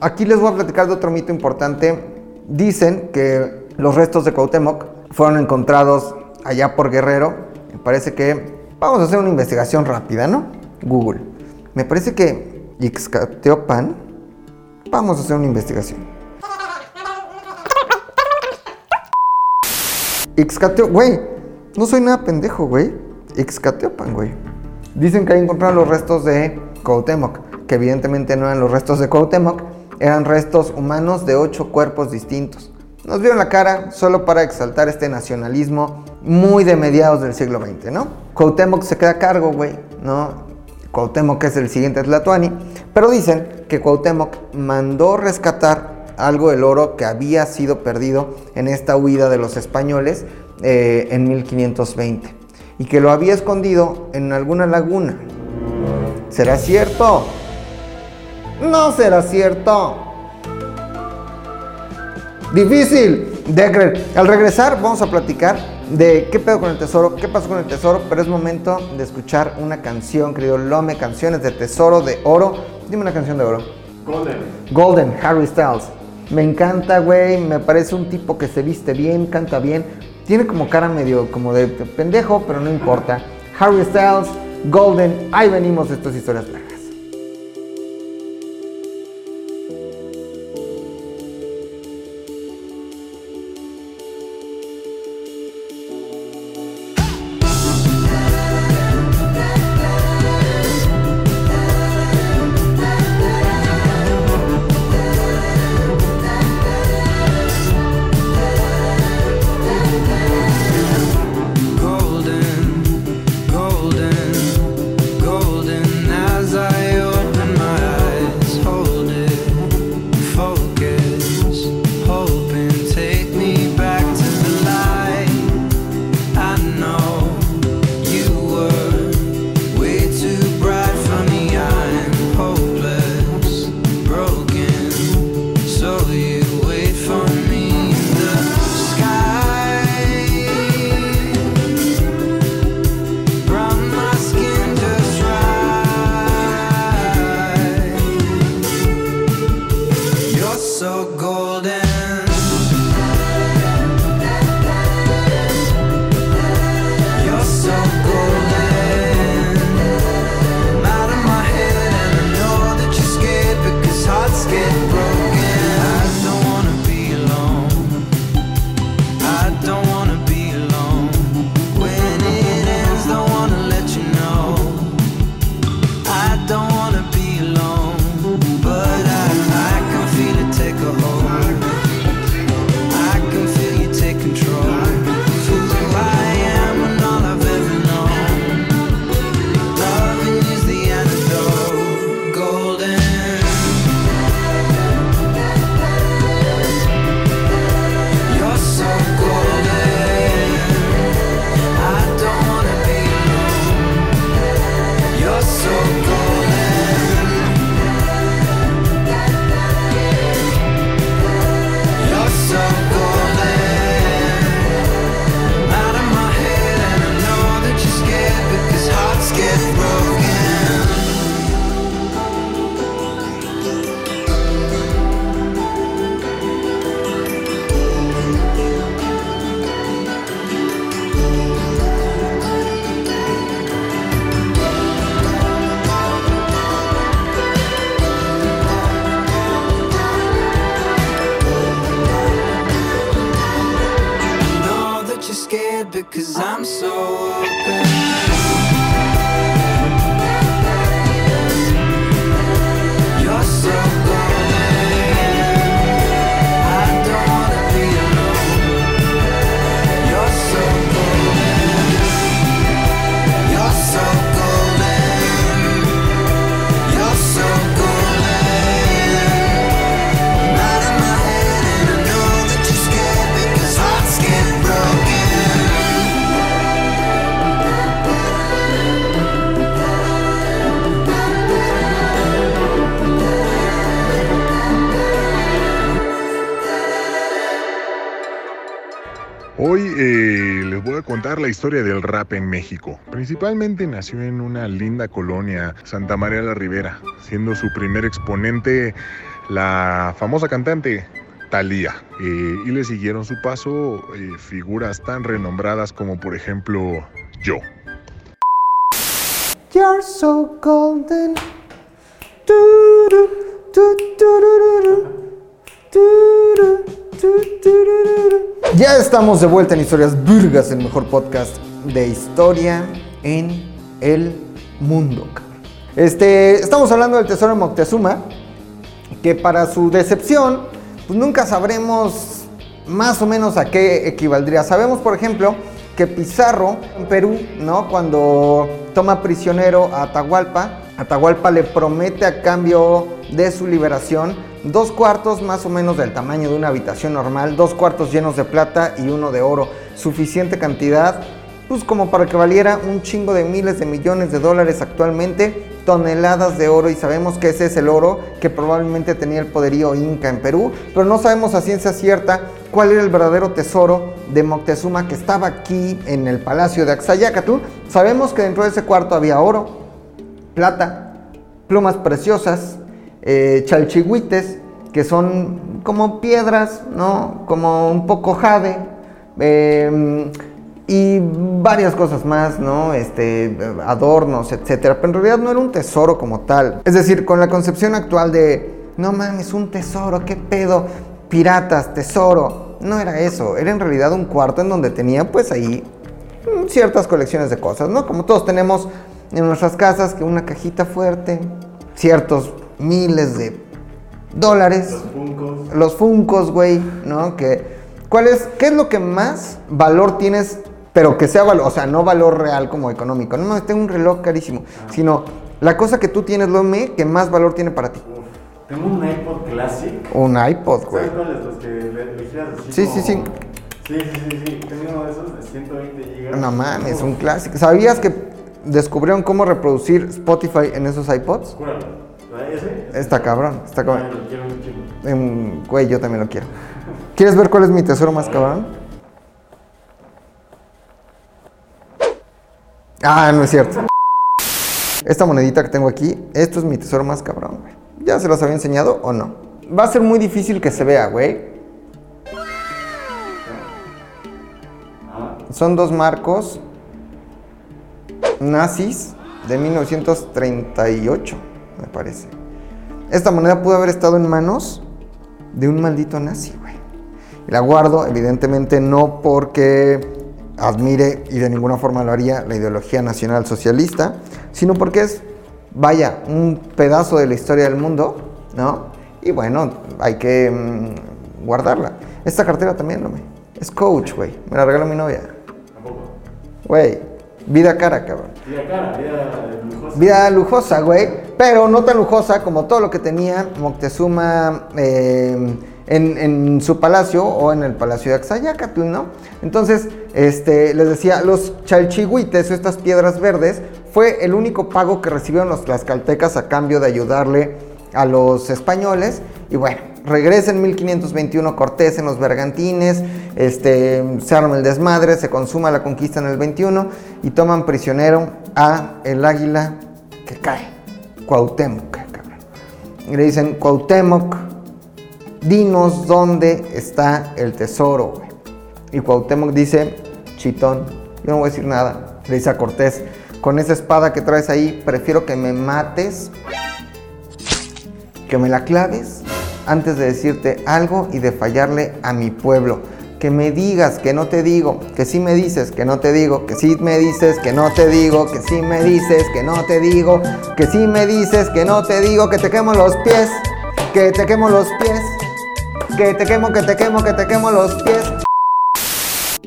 Aquí les voy a platicar de otro mito importante. Dicen que los restos de Cuauhtémoc fueron encontrados allá por Guerrero. Me parece que vamos a hacer una investigación rápida, ¿no? Google. Me parece que Ixcateopan. Vamos a hacer una investigación. Ixcateo, güey, no soy nada pendejo, güey. Ixcateopan, güey. Dicen que ahí encontraron los restos de Cuauhtémoc, que evidentemente no eran los restos de Cuauhtémoc, eran restos humanos de ocho cuerpos distintos. Nos vieron la cara solo para exaltar este nacionalismo muy de mediados del siglo XX, ¿no? Cuauhtémoc se queda a cargo, güey, ¿no? Cuauhtémoc es el siguiente Tlatoani, pero dicen que Cuauhtémoc mandó rescatar algo del oro que había sido perdido en esta huida de los españoles eh, en 1520 y que lo había escondido en alguna laguna. ¿Será cierto? No será cierto. Difícil de creer. Al regresar vamos a platicar de qué pedo con el tesoro, qué pasó con el tesoro, pero es momento de escuchar una canción, querido Lome, canciones de tesoro, de oro. Dime una canción de oro. Golden. Golden, Harry Styles. Me encanta, güey. Me parece un tipo que se viste bien, canta bien. Tiene como cara medio como de de pendejo, pero no importa. Harry Styles, Golden. Ahí venimos de estas historias largas. Historia del rap en México. Principalmente nació en una linda colonia, Santa María la Ribera, siendo su primer exponente la famosa cantante Thalía. Eh, y le siguieron su paso eh, figuras tan renombradas como por ejemplo yo. Ya estamos de vuelta en Historias Burgas, el mejor podcast de historia en el mundo. Este, estamos hablando del tesoro de Moctezuma, que para su decepción, pues nunca sabremos más o menos a qué equivaldría. Sabemos, por ejemplo, que Pizarro en Perú, ¿no? Cuando toma prisionero a Atahualpa, Atahualpa le promete a cambio de su liberación dos cuartos más o menos del tamaño de una habitación normal, dos cuartos llenos de plata y uno de oro, suficiente cantidad, pues como para que valiera un chingo de miles de millones de dólares actualmente, toneladas de oro y sabemos que ese es el oro que probablemente tenía el poderío inca en Perú, pero no sabemos a ciencia cierta cuál era el verdadero tesoro de Moctezuma que estaba aquí en el palacio de Axayácatl. Sabemos que dentro de ese cuarto había oro, plata, plumas preciosas, eh, chalchihuites, que son como piedras, ¿no? Como un poco jade, eh, y varias cosas más, ¿no? Este, adornos, etcétera. Pero en realidad no era un tesoro como tal. Es decir, con la concepción actual de, no mames, un tesoro, qué pedo, piratas, tesoro. No era eso, era en realidad un cuarto en donde tenía pues ahí mm, ciertas colecciones de cosas, ¿no? Como todos tenemos en nuestras casas que una cajita fuerte, ciertos miles de dólares. Los funcos. Los funcos, güey, ¿no? Que, ¿cuál es, ¿Qué es lo que más valor tienes, pero que sea valor, o sea, no valor real como económico? No mames, tengo un reloj carísimo, sino la cosa que tú tienes, lo me, que más valor tiene para ti. Uf, Tengo un iPod Classic. Un iPod, güey. ¿Sabes cuáles? Los que le, le giras así Sí, como- sí, sí. Sí, sí, sí, sí. Tengo uno de esos de 120 gigas. No mames, un clásico. ¿Sabías que descubrieron cómo reproducir Spotify en esos iPods? Júralo. ¿Ese? Está cabrón, está Ay, cabrón. lo quiero chingo. Em, Güey, yo también lo quiero. ¿Quieres ver cuál es mi tesoro más cabrón? Ah, no es cierto. Esta monedita que tengo aquí, esto es mi tesoro más cabrón, güey. ¿Ya se los había enseñado o no? Va a ser muy difícil que se vea, güey. Son dos marcos nazis de 1938, me parece. Esta moneda pudo haber estado en manos de un maldito nazi, güey. Y la guardo, evidentemente, no porque admire y de ninguna forma lo haría la ideología nacional socialista, sino porque es, vaya, un pedazo de la historia del mundo, ¿no? Y bueno, hay que mm, guardarla. Esta cartera también, no me. Es coach, güey. Me la regaló mi novia. Tampoco. Güey, vida cara, cabrón. Vida cara, vida lujosa. Vida lujosa, güey, pero no tan lujosa como todo lo que tenía Moctezuma eh, en, su palacio o en el palacio de Axayácatl, ¿no? Entonces, este, les decía, los chalchihuites o estas piedras verdes fue el único pago que recibieron los tlaxcaltecas a cambio de ayudarle a los españoles y bueno, regresa en 1521 Cortés en los Bergantines, este, se arma el desmadre, se consuma la conquista en el 21 y toman prisionero a el águila que cae, Cuauhtémoc. Y le dicen, Cuauhtémoc, dinos dónde está el tesoro. Y Cuauhtémoc dice, chitón, yo no voy a decir nada. Le dice a Cortés, con esa espada que traes ahí, prefiero que me mates que me la claves antes de decirte algo y de fallarle a mi pueblo. Que me digas que no te digo, que sí me dices que no te digo, que sí me dices que no te digo, que sí me dices que no te digo, que sí me dices que no te digo, que te quemo los pies, que te quemo los pies, que te quemo, que te quemo, que te quemo los pies.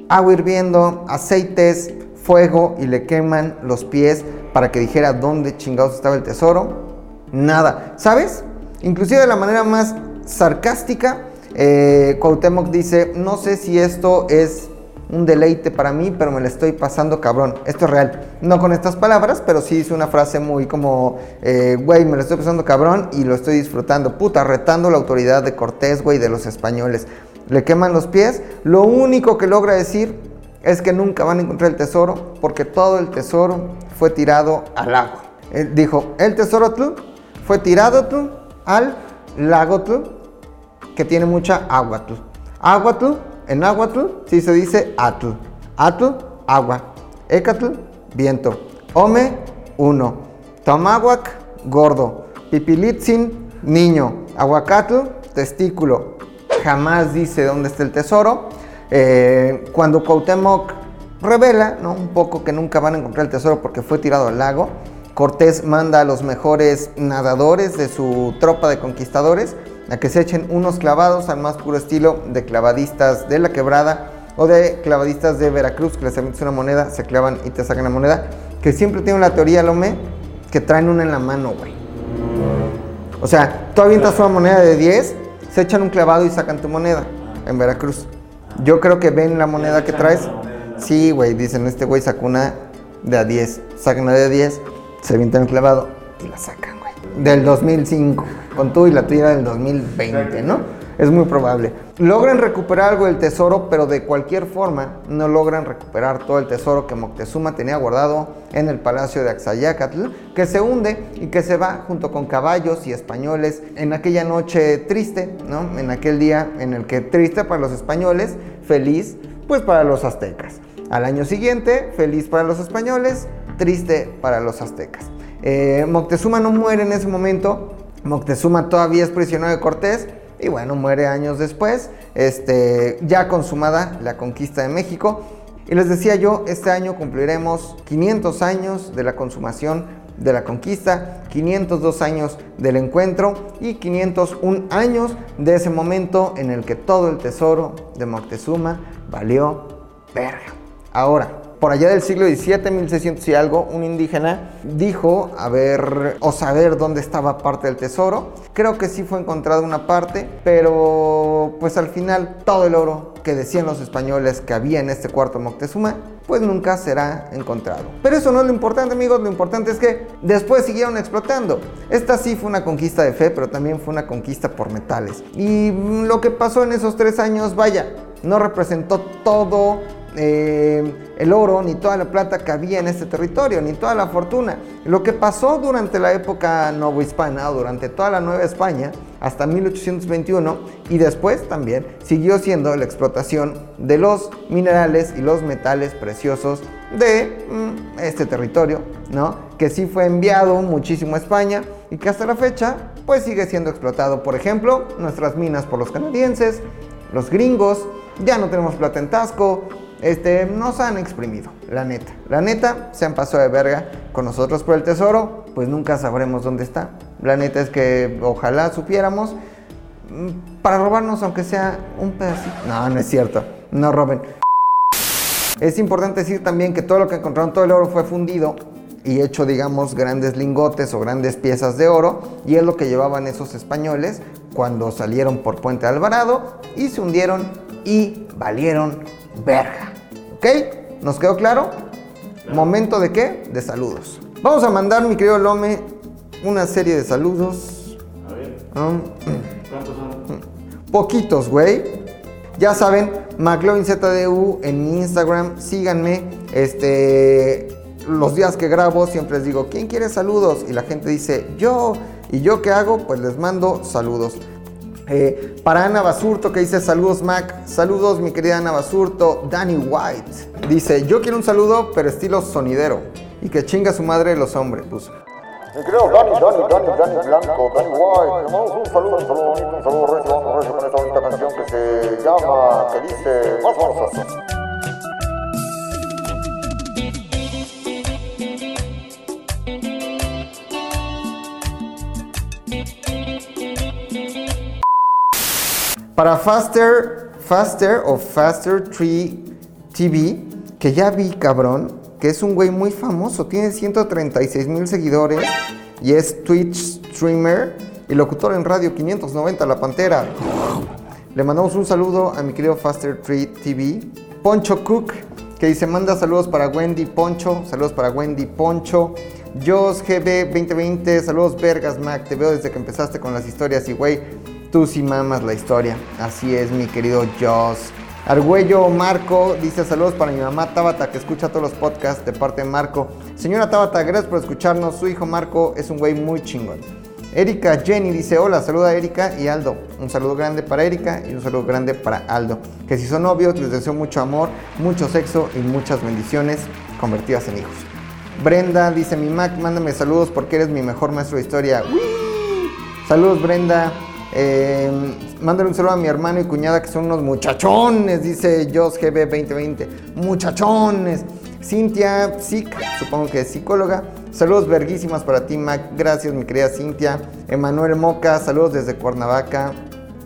Agua hirviendo, aceites, fuego y le queman los pies para que dijera dónde chingados estaba el tesoro. Nada, ¿sabes? Inclusive de la manera más sarcástica, eh, Cuauhtémoc dice, no sé si esto es un deleite para mí, pero me lo estoy pasando cabrón. Esto es real. No con estas palabras, pero sí hizo una frase muy como, eh, güey, me lo estoy pasando cabrón y lo estoy disfrutando. Puta, retando la autoridad de Cortés, güey, de los españoles. Le queman los pies. Lo único que logra decir es que nunca van a encontrar el tesoro, porque todo el tesoro fue tirado al agua. Él dijo, el tesoro tlu fue tirado al lago que tiene mucha agua tlu. Agua tlu, en agua tlu, sí se dice atl. Atl, agua. Ecatl, viento. Ome, uno. Tomahuac, gordo. Pipilitzin, niño. Aguacatl, testículo. Jamás dice dónde está el tesoro. Eh, cuando Cuauhtémoc revela, ¿no? Un poco que nunca van a encontrar el tesoro porque fue tirado al lago. Cortés manda a los mejores nadadores de su tropa de conquistadores a que se echen unos clavados al más puro estilo de clavadistas de la quebrada o de clavadistas de Veracruz, que les avientas una moneda, se clavan y te sacan la moneda, que siempre tienen la teoría, Lome, que traen una en la mano, güey. O sea, tú avientas una moneda de 10, se echan un clavado y sacan tu moneda en Veracruz. Yo creo que ven la moneda que traes. Sí, güey, dicen, este güey sacó una de a 10. Sacan una de a 10, se avientan el clavado y la sacan. Del 2005, con tú y la tuya del 2020, ¿no? Es muy probable. Logran recuperar algo del tesoro, pero de cualquier forma no logran recuperar todo el tesoro que Moctezuma tenía guardado en el palacio de Axayacatl, que se hunde y que se va junto con caballos y españoles en aquella noche triste, ¿no? En aquel día en el que triste para los españoles, feliz pues para los aztecas. Al año siguiente, feliz para los españoles, triste para los aztecas. Eh, Moctezuma no muere en ese momento, Moctezuma todavía es prisionero de Cortés y bueno, muere años después, este, ya consumada la conquista de México. Y les decía yo, este año cumpliremos 500 años de la consumación de la conquista, 502 años del encuentro y 501 años de ese momento en el que todo el tesoro de Moctezuma valió verga. Ahora, por allá del siglo XVII, 1600 y algo, un indígena dijo haber o saber dónde estaba parte del tesoro. Creo que sí fue encontrada una parte, pero pues al final todo el oro que decían los españoles que había en este cuarto Moctezuma, pues nunca será encontrado. Pero eso no es lo importante, amigos, lo importante es que después siguieron explotando. Esta sí fue una conquista de fe, pero también fue una conquista por metales. Y lo que pasó en esos tres años, vaya, no representó todo eh, el oro, ni toda la plata que había en este territorio, ni toda la fortuna. Lo que pasó durante la época novohispana durante toda la Nueva España, hasta 1821, y después también siguió siendo la explotación de los minerales y los metales preciosos de mm, este territorio, ¿no? Que sí fue enviado muchísimo a España y que hasta la fecha, pues sigue siendo explotado. Por ejemplo, nuestras minas por los canadienses, los gringos, ya no tenemos plata en Tasco, este, nos han exprimido, la neta. La neta, se han pasado de verga con nosotros por el tesoro, pues nunca sabremos dónde está. La neta es que ojalá supiéramos mm, para robarnos aunque sea un pedacito. No, no es cierto, no roben. Es importante decir también que todo lo que encontraron, todo el oro fue fundido y hecho, digamos, grandes lingotes o grandes piezas de oro, y es lo que llevaban esos españoles cuando salieron por Puente Alvarado y se hundieron y valieron verga. ¿Ok? ¿Nos quedó claro? ¿Momento de qué? De saludos. Vamos a mandar, mi querido Lome, una serie de saludos. A ver, Um, ¿cuántos son? poquitos, güey. Ya saben, McLovinZDU en mi Instagram, síganme. Este, los días que grabo siempre les digo, ¿quién quiere saludos? Y la gente dice, yo. ¿Y yo qué hago? Pues les mando saludos. Eh, para Ana Basurto que dice saludos Mac, saludos mi querida Ana Basurto, Danny White dice yo quiero un saludo pero estilo sonidero y que chinga su madre los hombres puso. Mi querido Dani, Dani, Dani, Dani Blanco, Dani White, le mandamos un saludo, un saludo bonito, un saludo recio, recio, dejo con esta bonita canción que se llama, que dice, más forzoso. Para Faster, Faster o Faster 3 TV, que ya vi, cabrón, que es un güey muy famoso, tiene 136 mil seguidores y es Twitch streamer y locutor en radio 590 La Pantera. Le mandamos un saludo a mi querido Faster 3 TV. Poncho Cook, que dice, manda saludos para Wendy Poncho, saludos para Wendy Poncho. Jos GB 2020, saludos Vergas Mac, te veo desde que empezaste con las historias y güey, tú sí mamas la historia. Así es, mi querido Jos. Argüello Marco dice saludos para mi mamá Tabata que escucha todos los podcasts de parte de Marco. Señora Tabata, gracias por escucharnos. Su hijo Marco es un güey muy chingón. Erika Jenny dice hola, saluda a Erika y Aldo. Un saludo grande para Erika y un saludo grande para Aldo. Que si son novios les deseo mucho amor, mucho sexo y muchas bendiciones convertidas en hijos. Brenda dice mi Mac, mándame saludos porque eres mi mejor maestro de historia. ¡Wii! Saludos Brenda. Eh, mándale un saludo a mi hermano y cuñada que son unos muchachones, dice Jos GB 2020. Muchachones. Cintia Psic, supongo que es psicóloga. Saludos verguísimas para ti, Mac. Gracias, mi querida Cintia. Emanuel Moca, saludos desde Cuernavaca.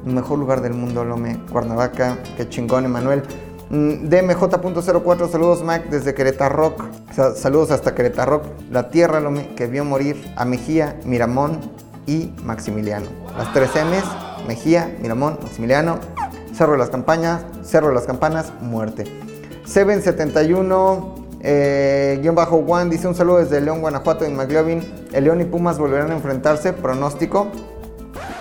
Mejor lugar del mundo, Lome. Cuernavaca. Qué chingón, Emanuel. Mm, DMJ.04, saludos Mac desde Querétaro. Sa- saludos hasta Querétaro, la tierra Lome, que vio morir a Mejía, Miramón y Maximiliano. Las tres M's, Mejía, Miramón, Maximiliano, Cerro de las Campañas, Cerro de las Campanas, muerte. 771 eh, guion bajo One dice un saludo desde León, Guanajuato y McLovin. El León y Pumas volverán a enfrentarse. Pronóstico.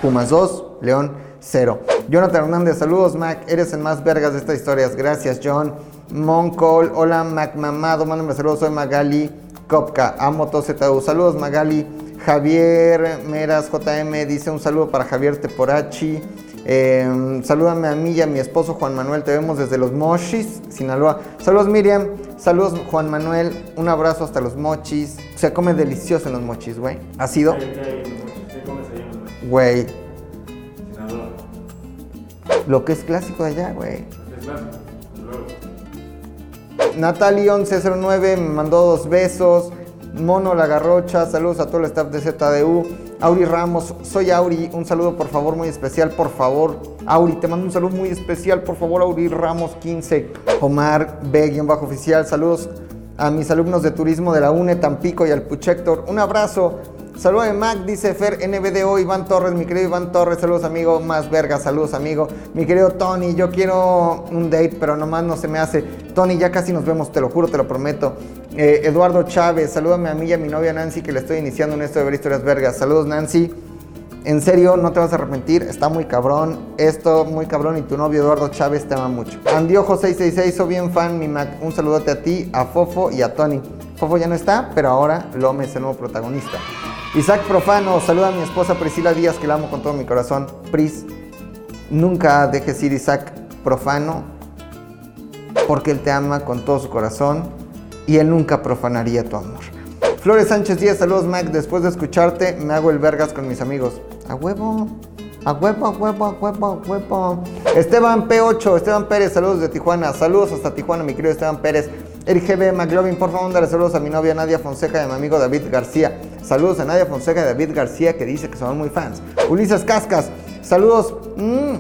Pumas 2, León 0. Jonathan Hernández, saludos Mac, eres el más vergas de estas historias. Gracias John. Moncol, hola Mac Mamado, mándame saludos, soy Magali Kopka, amo todo. Saludos Magali. Javier Meras JM dice un saludo para Javier Teporachi. Eh, salúdame a mí y a mi esposo Juan Manuel, te vemos desde los Mochis, Sinaloa. Saludos Miriam, saludos Juan Manuel, un abrazo hasta los Mochis. Se come delicioso en los Mochis, güey. ¿Ha sido? Güey, Sinaloa. lo que es clásico de allá, güey. Luego. Natali1109 me mandó dos besos. Mono La Garrocha, saludos a todo el staff de ZDU. Auri Ramos, soy Auri, un saludo por favor muy especial, por favor. Auri, te mando un saludo muy especial, por favor, Auri Ramos 15. Omar B, bajo oficial, saludos a mis alumnos de turismo de la UNE, Tampico y al Puchector. Un abrazo. Saludos de Mac, dice Fer NBDO, Iván Torres, mi querido Iván Torres, saludos amigo, más verga, saludos amigo. Mi querido Tony, yo quiero un date, pero nomás no se me hace. Tony, ya casi nos vemos, te lo juro, te lo prometo. Eh, Eduardo Chávez, salúdame a mí y a mi novia Nancy que le estoy iniciando en esto de ver historias vergas. Saludos Nancy. En serio, no te vas a arrepentir, está muy cabrón. Esto, muy cabrón, y tu novio Eduardo Chávez te ama mucho. Andiojo 666, soy bien fan, mi Mac. Un saludote a ti, a Fofo y a Tony. Fofo ya no está, pero ahora Lome es el nuevo protagonista. Isaac Profano, saluda a mi esposa Priscila Díaz, que la amo con todo mi corazón. Pris, nunca dejes ir Isaac Profano, porque él te ama con todo su corazón y él nunca profanaría tu amor. Flores Sánchez Díaz, saludos Mac, después de escucharte me hago el vergas con mis amigos. A huevo, a huevo, a huevo, a huevo, a huevo. Esteban P8, Esteban Pérez, saludos de Tijuana, saludos hasta Tijuana, mi querido Esteban Pérez. Eric GB McLovin, por favor, mándale saludos a mi novia Nadia Fonseca y a mi amigo David García. Saludos a Nadia Fonseca y David García, que dice que son muy fans. Ulises Cascas, saludos. mm,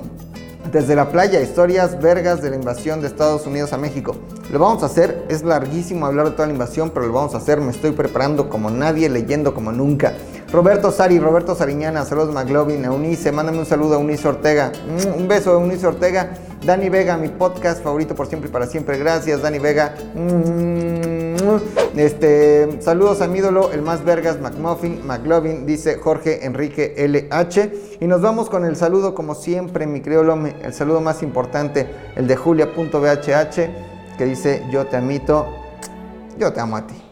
desde la playa, historias vergas de la invasión de Estados Unidos a México. Lo vamos a hacer, es larguísimo hablar de toda la invasión, pero lo vamos a hacer, me estoy preparando como nadie, leyendo como nunca. Roberto Sari, Roberto Sariñana, saludos McLovin, Eunice, mándame un saludo a Eunice Ortega. Mm, Un beso a Eunice Ortega. Dani Vega, mi podcast favorito por siempre y para siempre. Gracias, Dani Vega. Mm, Este, saludos a mi ídolo, el más vergas, McMuffin, McLovin, dice Jorge Enrique LH. Y nos vamos con el saludo, como siempre, mi Lome, el saludo más importante, el de Julia.bhh, que dice: Yo te amito, yo te amo a ti.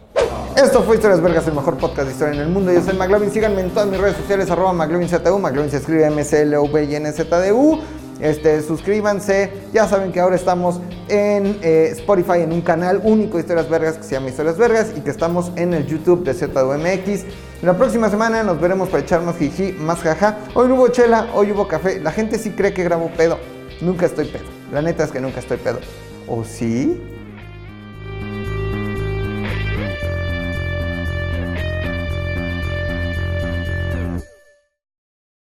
Esto fue Historias Vergas, el mejor podcast de historia en el mundo. Yo soy McLovin. Síganme en todas mis redes sociales, arroba McLovinZDU. McLovin se escribe M-C-L-O-V-I-N-Z-D-U. Este, suscríbanse. Ya saben que ahora estamos en eh, Spotify en un canal único de Historias Vergas que se llama Historias Vergas y que estamos en el YouTube de ZUMX. La próxima semana nos veremos para echar más más jaja. Hoy no hubo chela, hoy hubo café. La gente sí cree que grabo pedo. Nunca estoy pedo. La neta es que nunca estoy pedo. ¿O sí?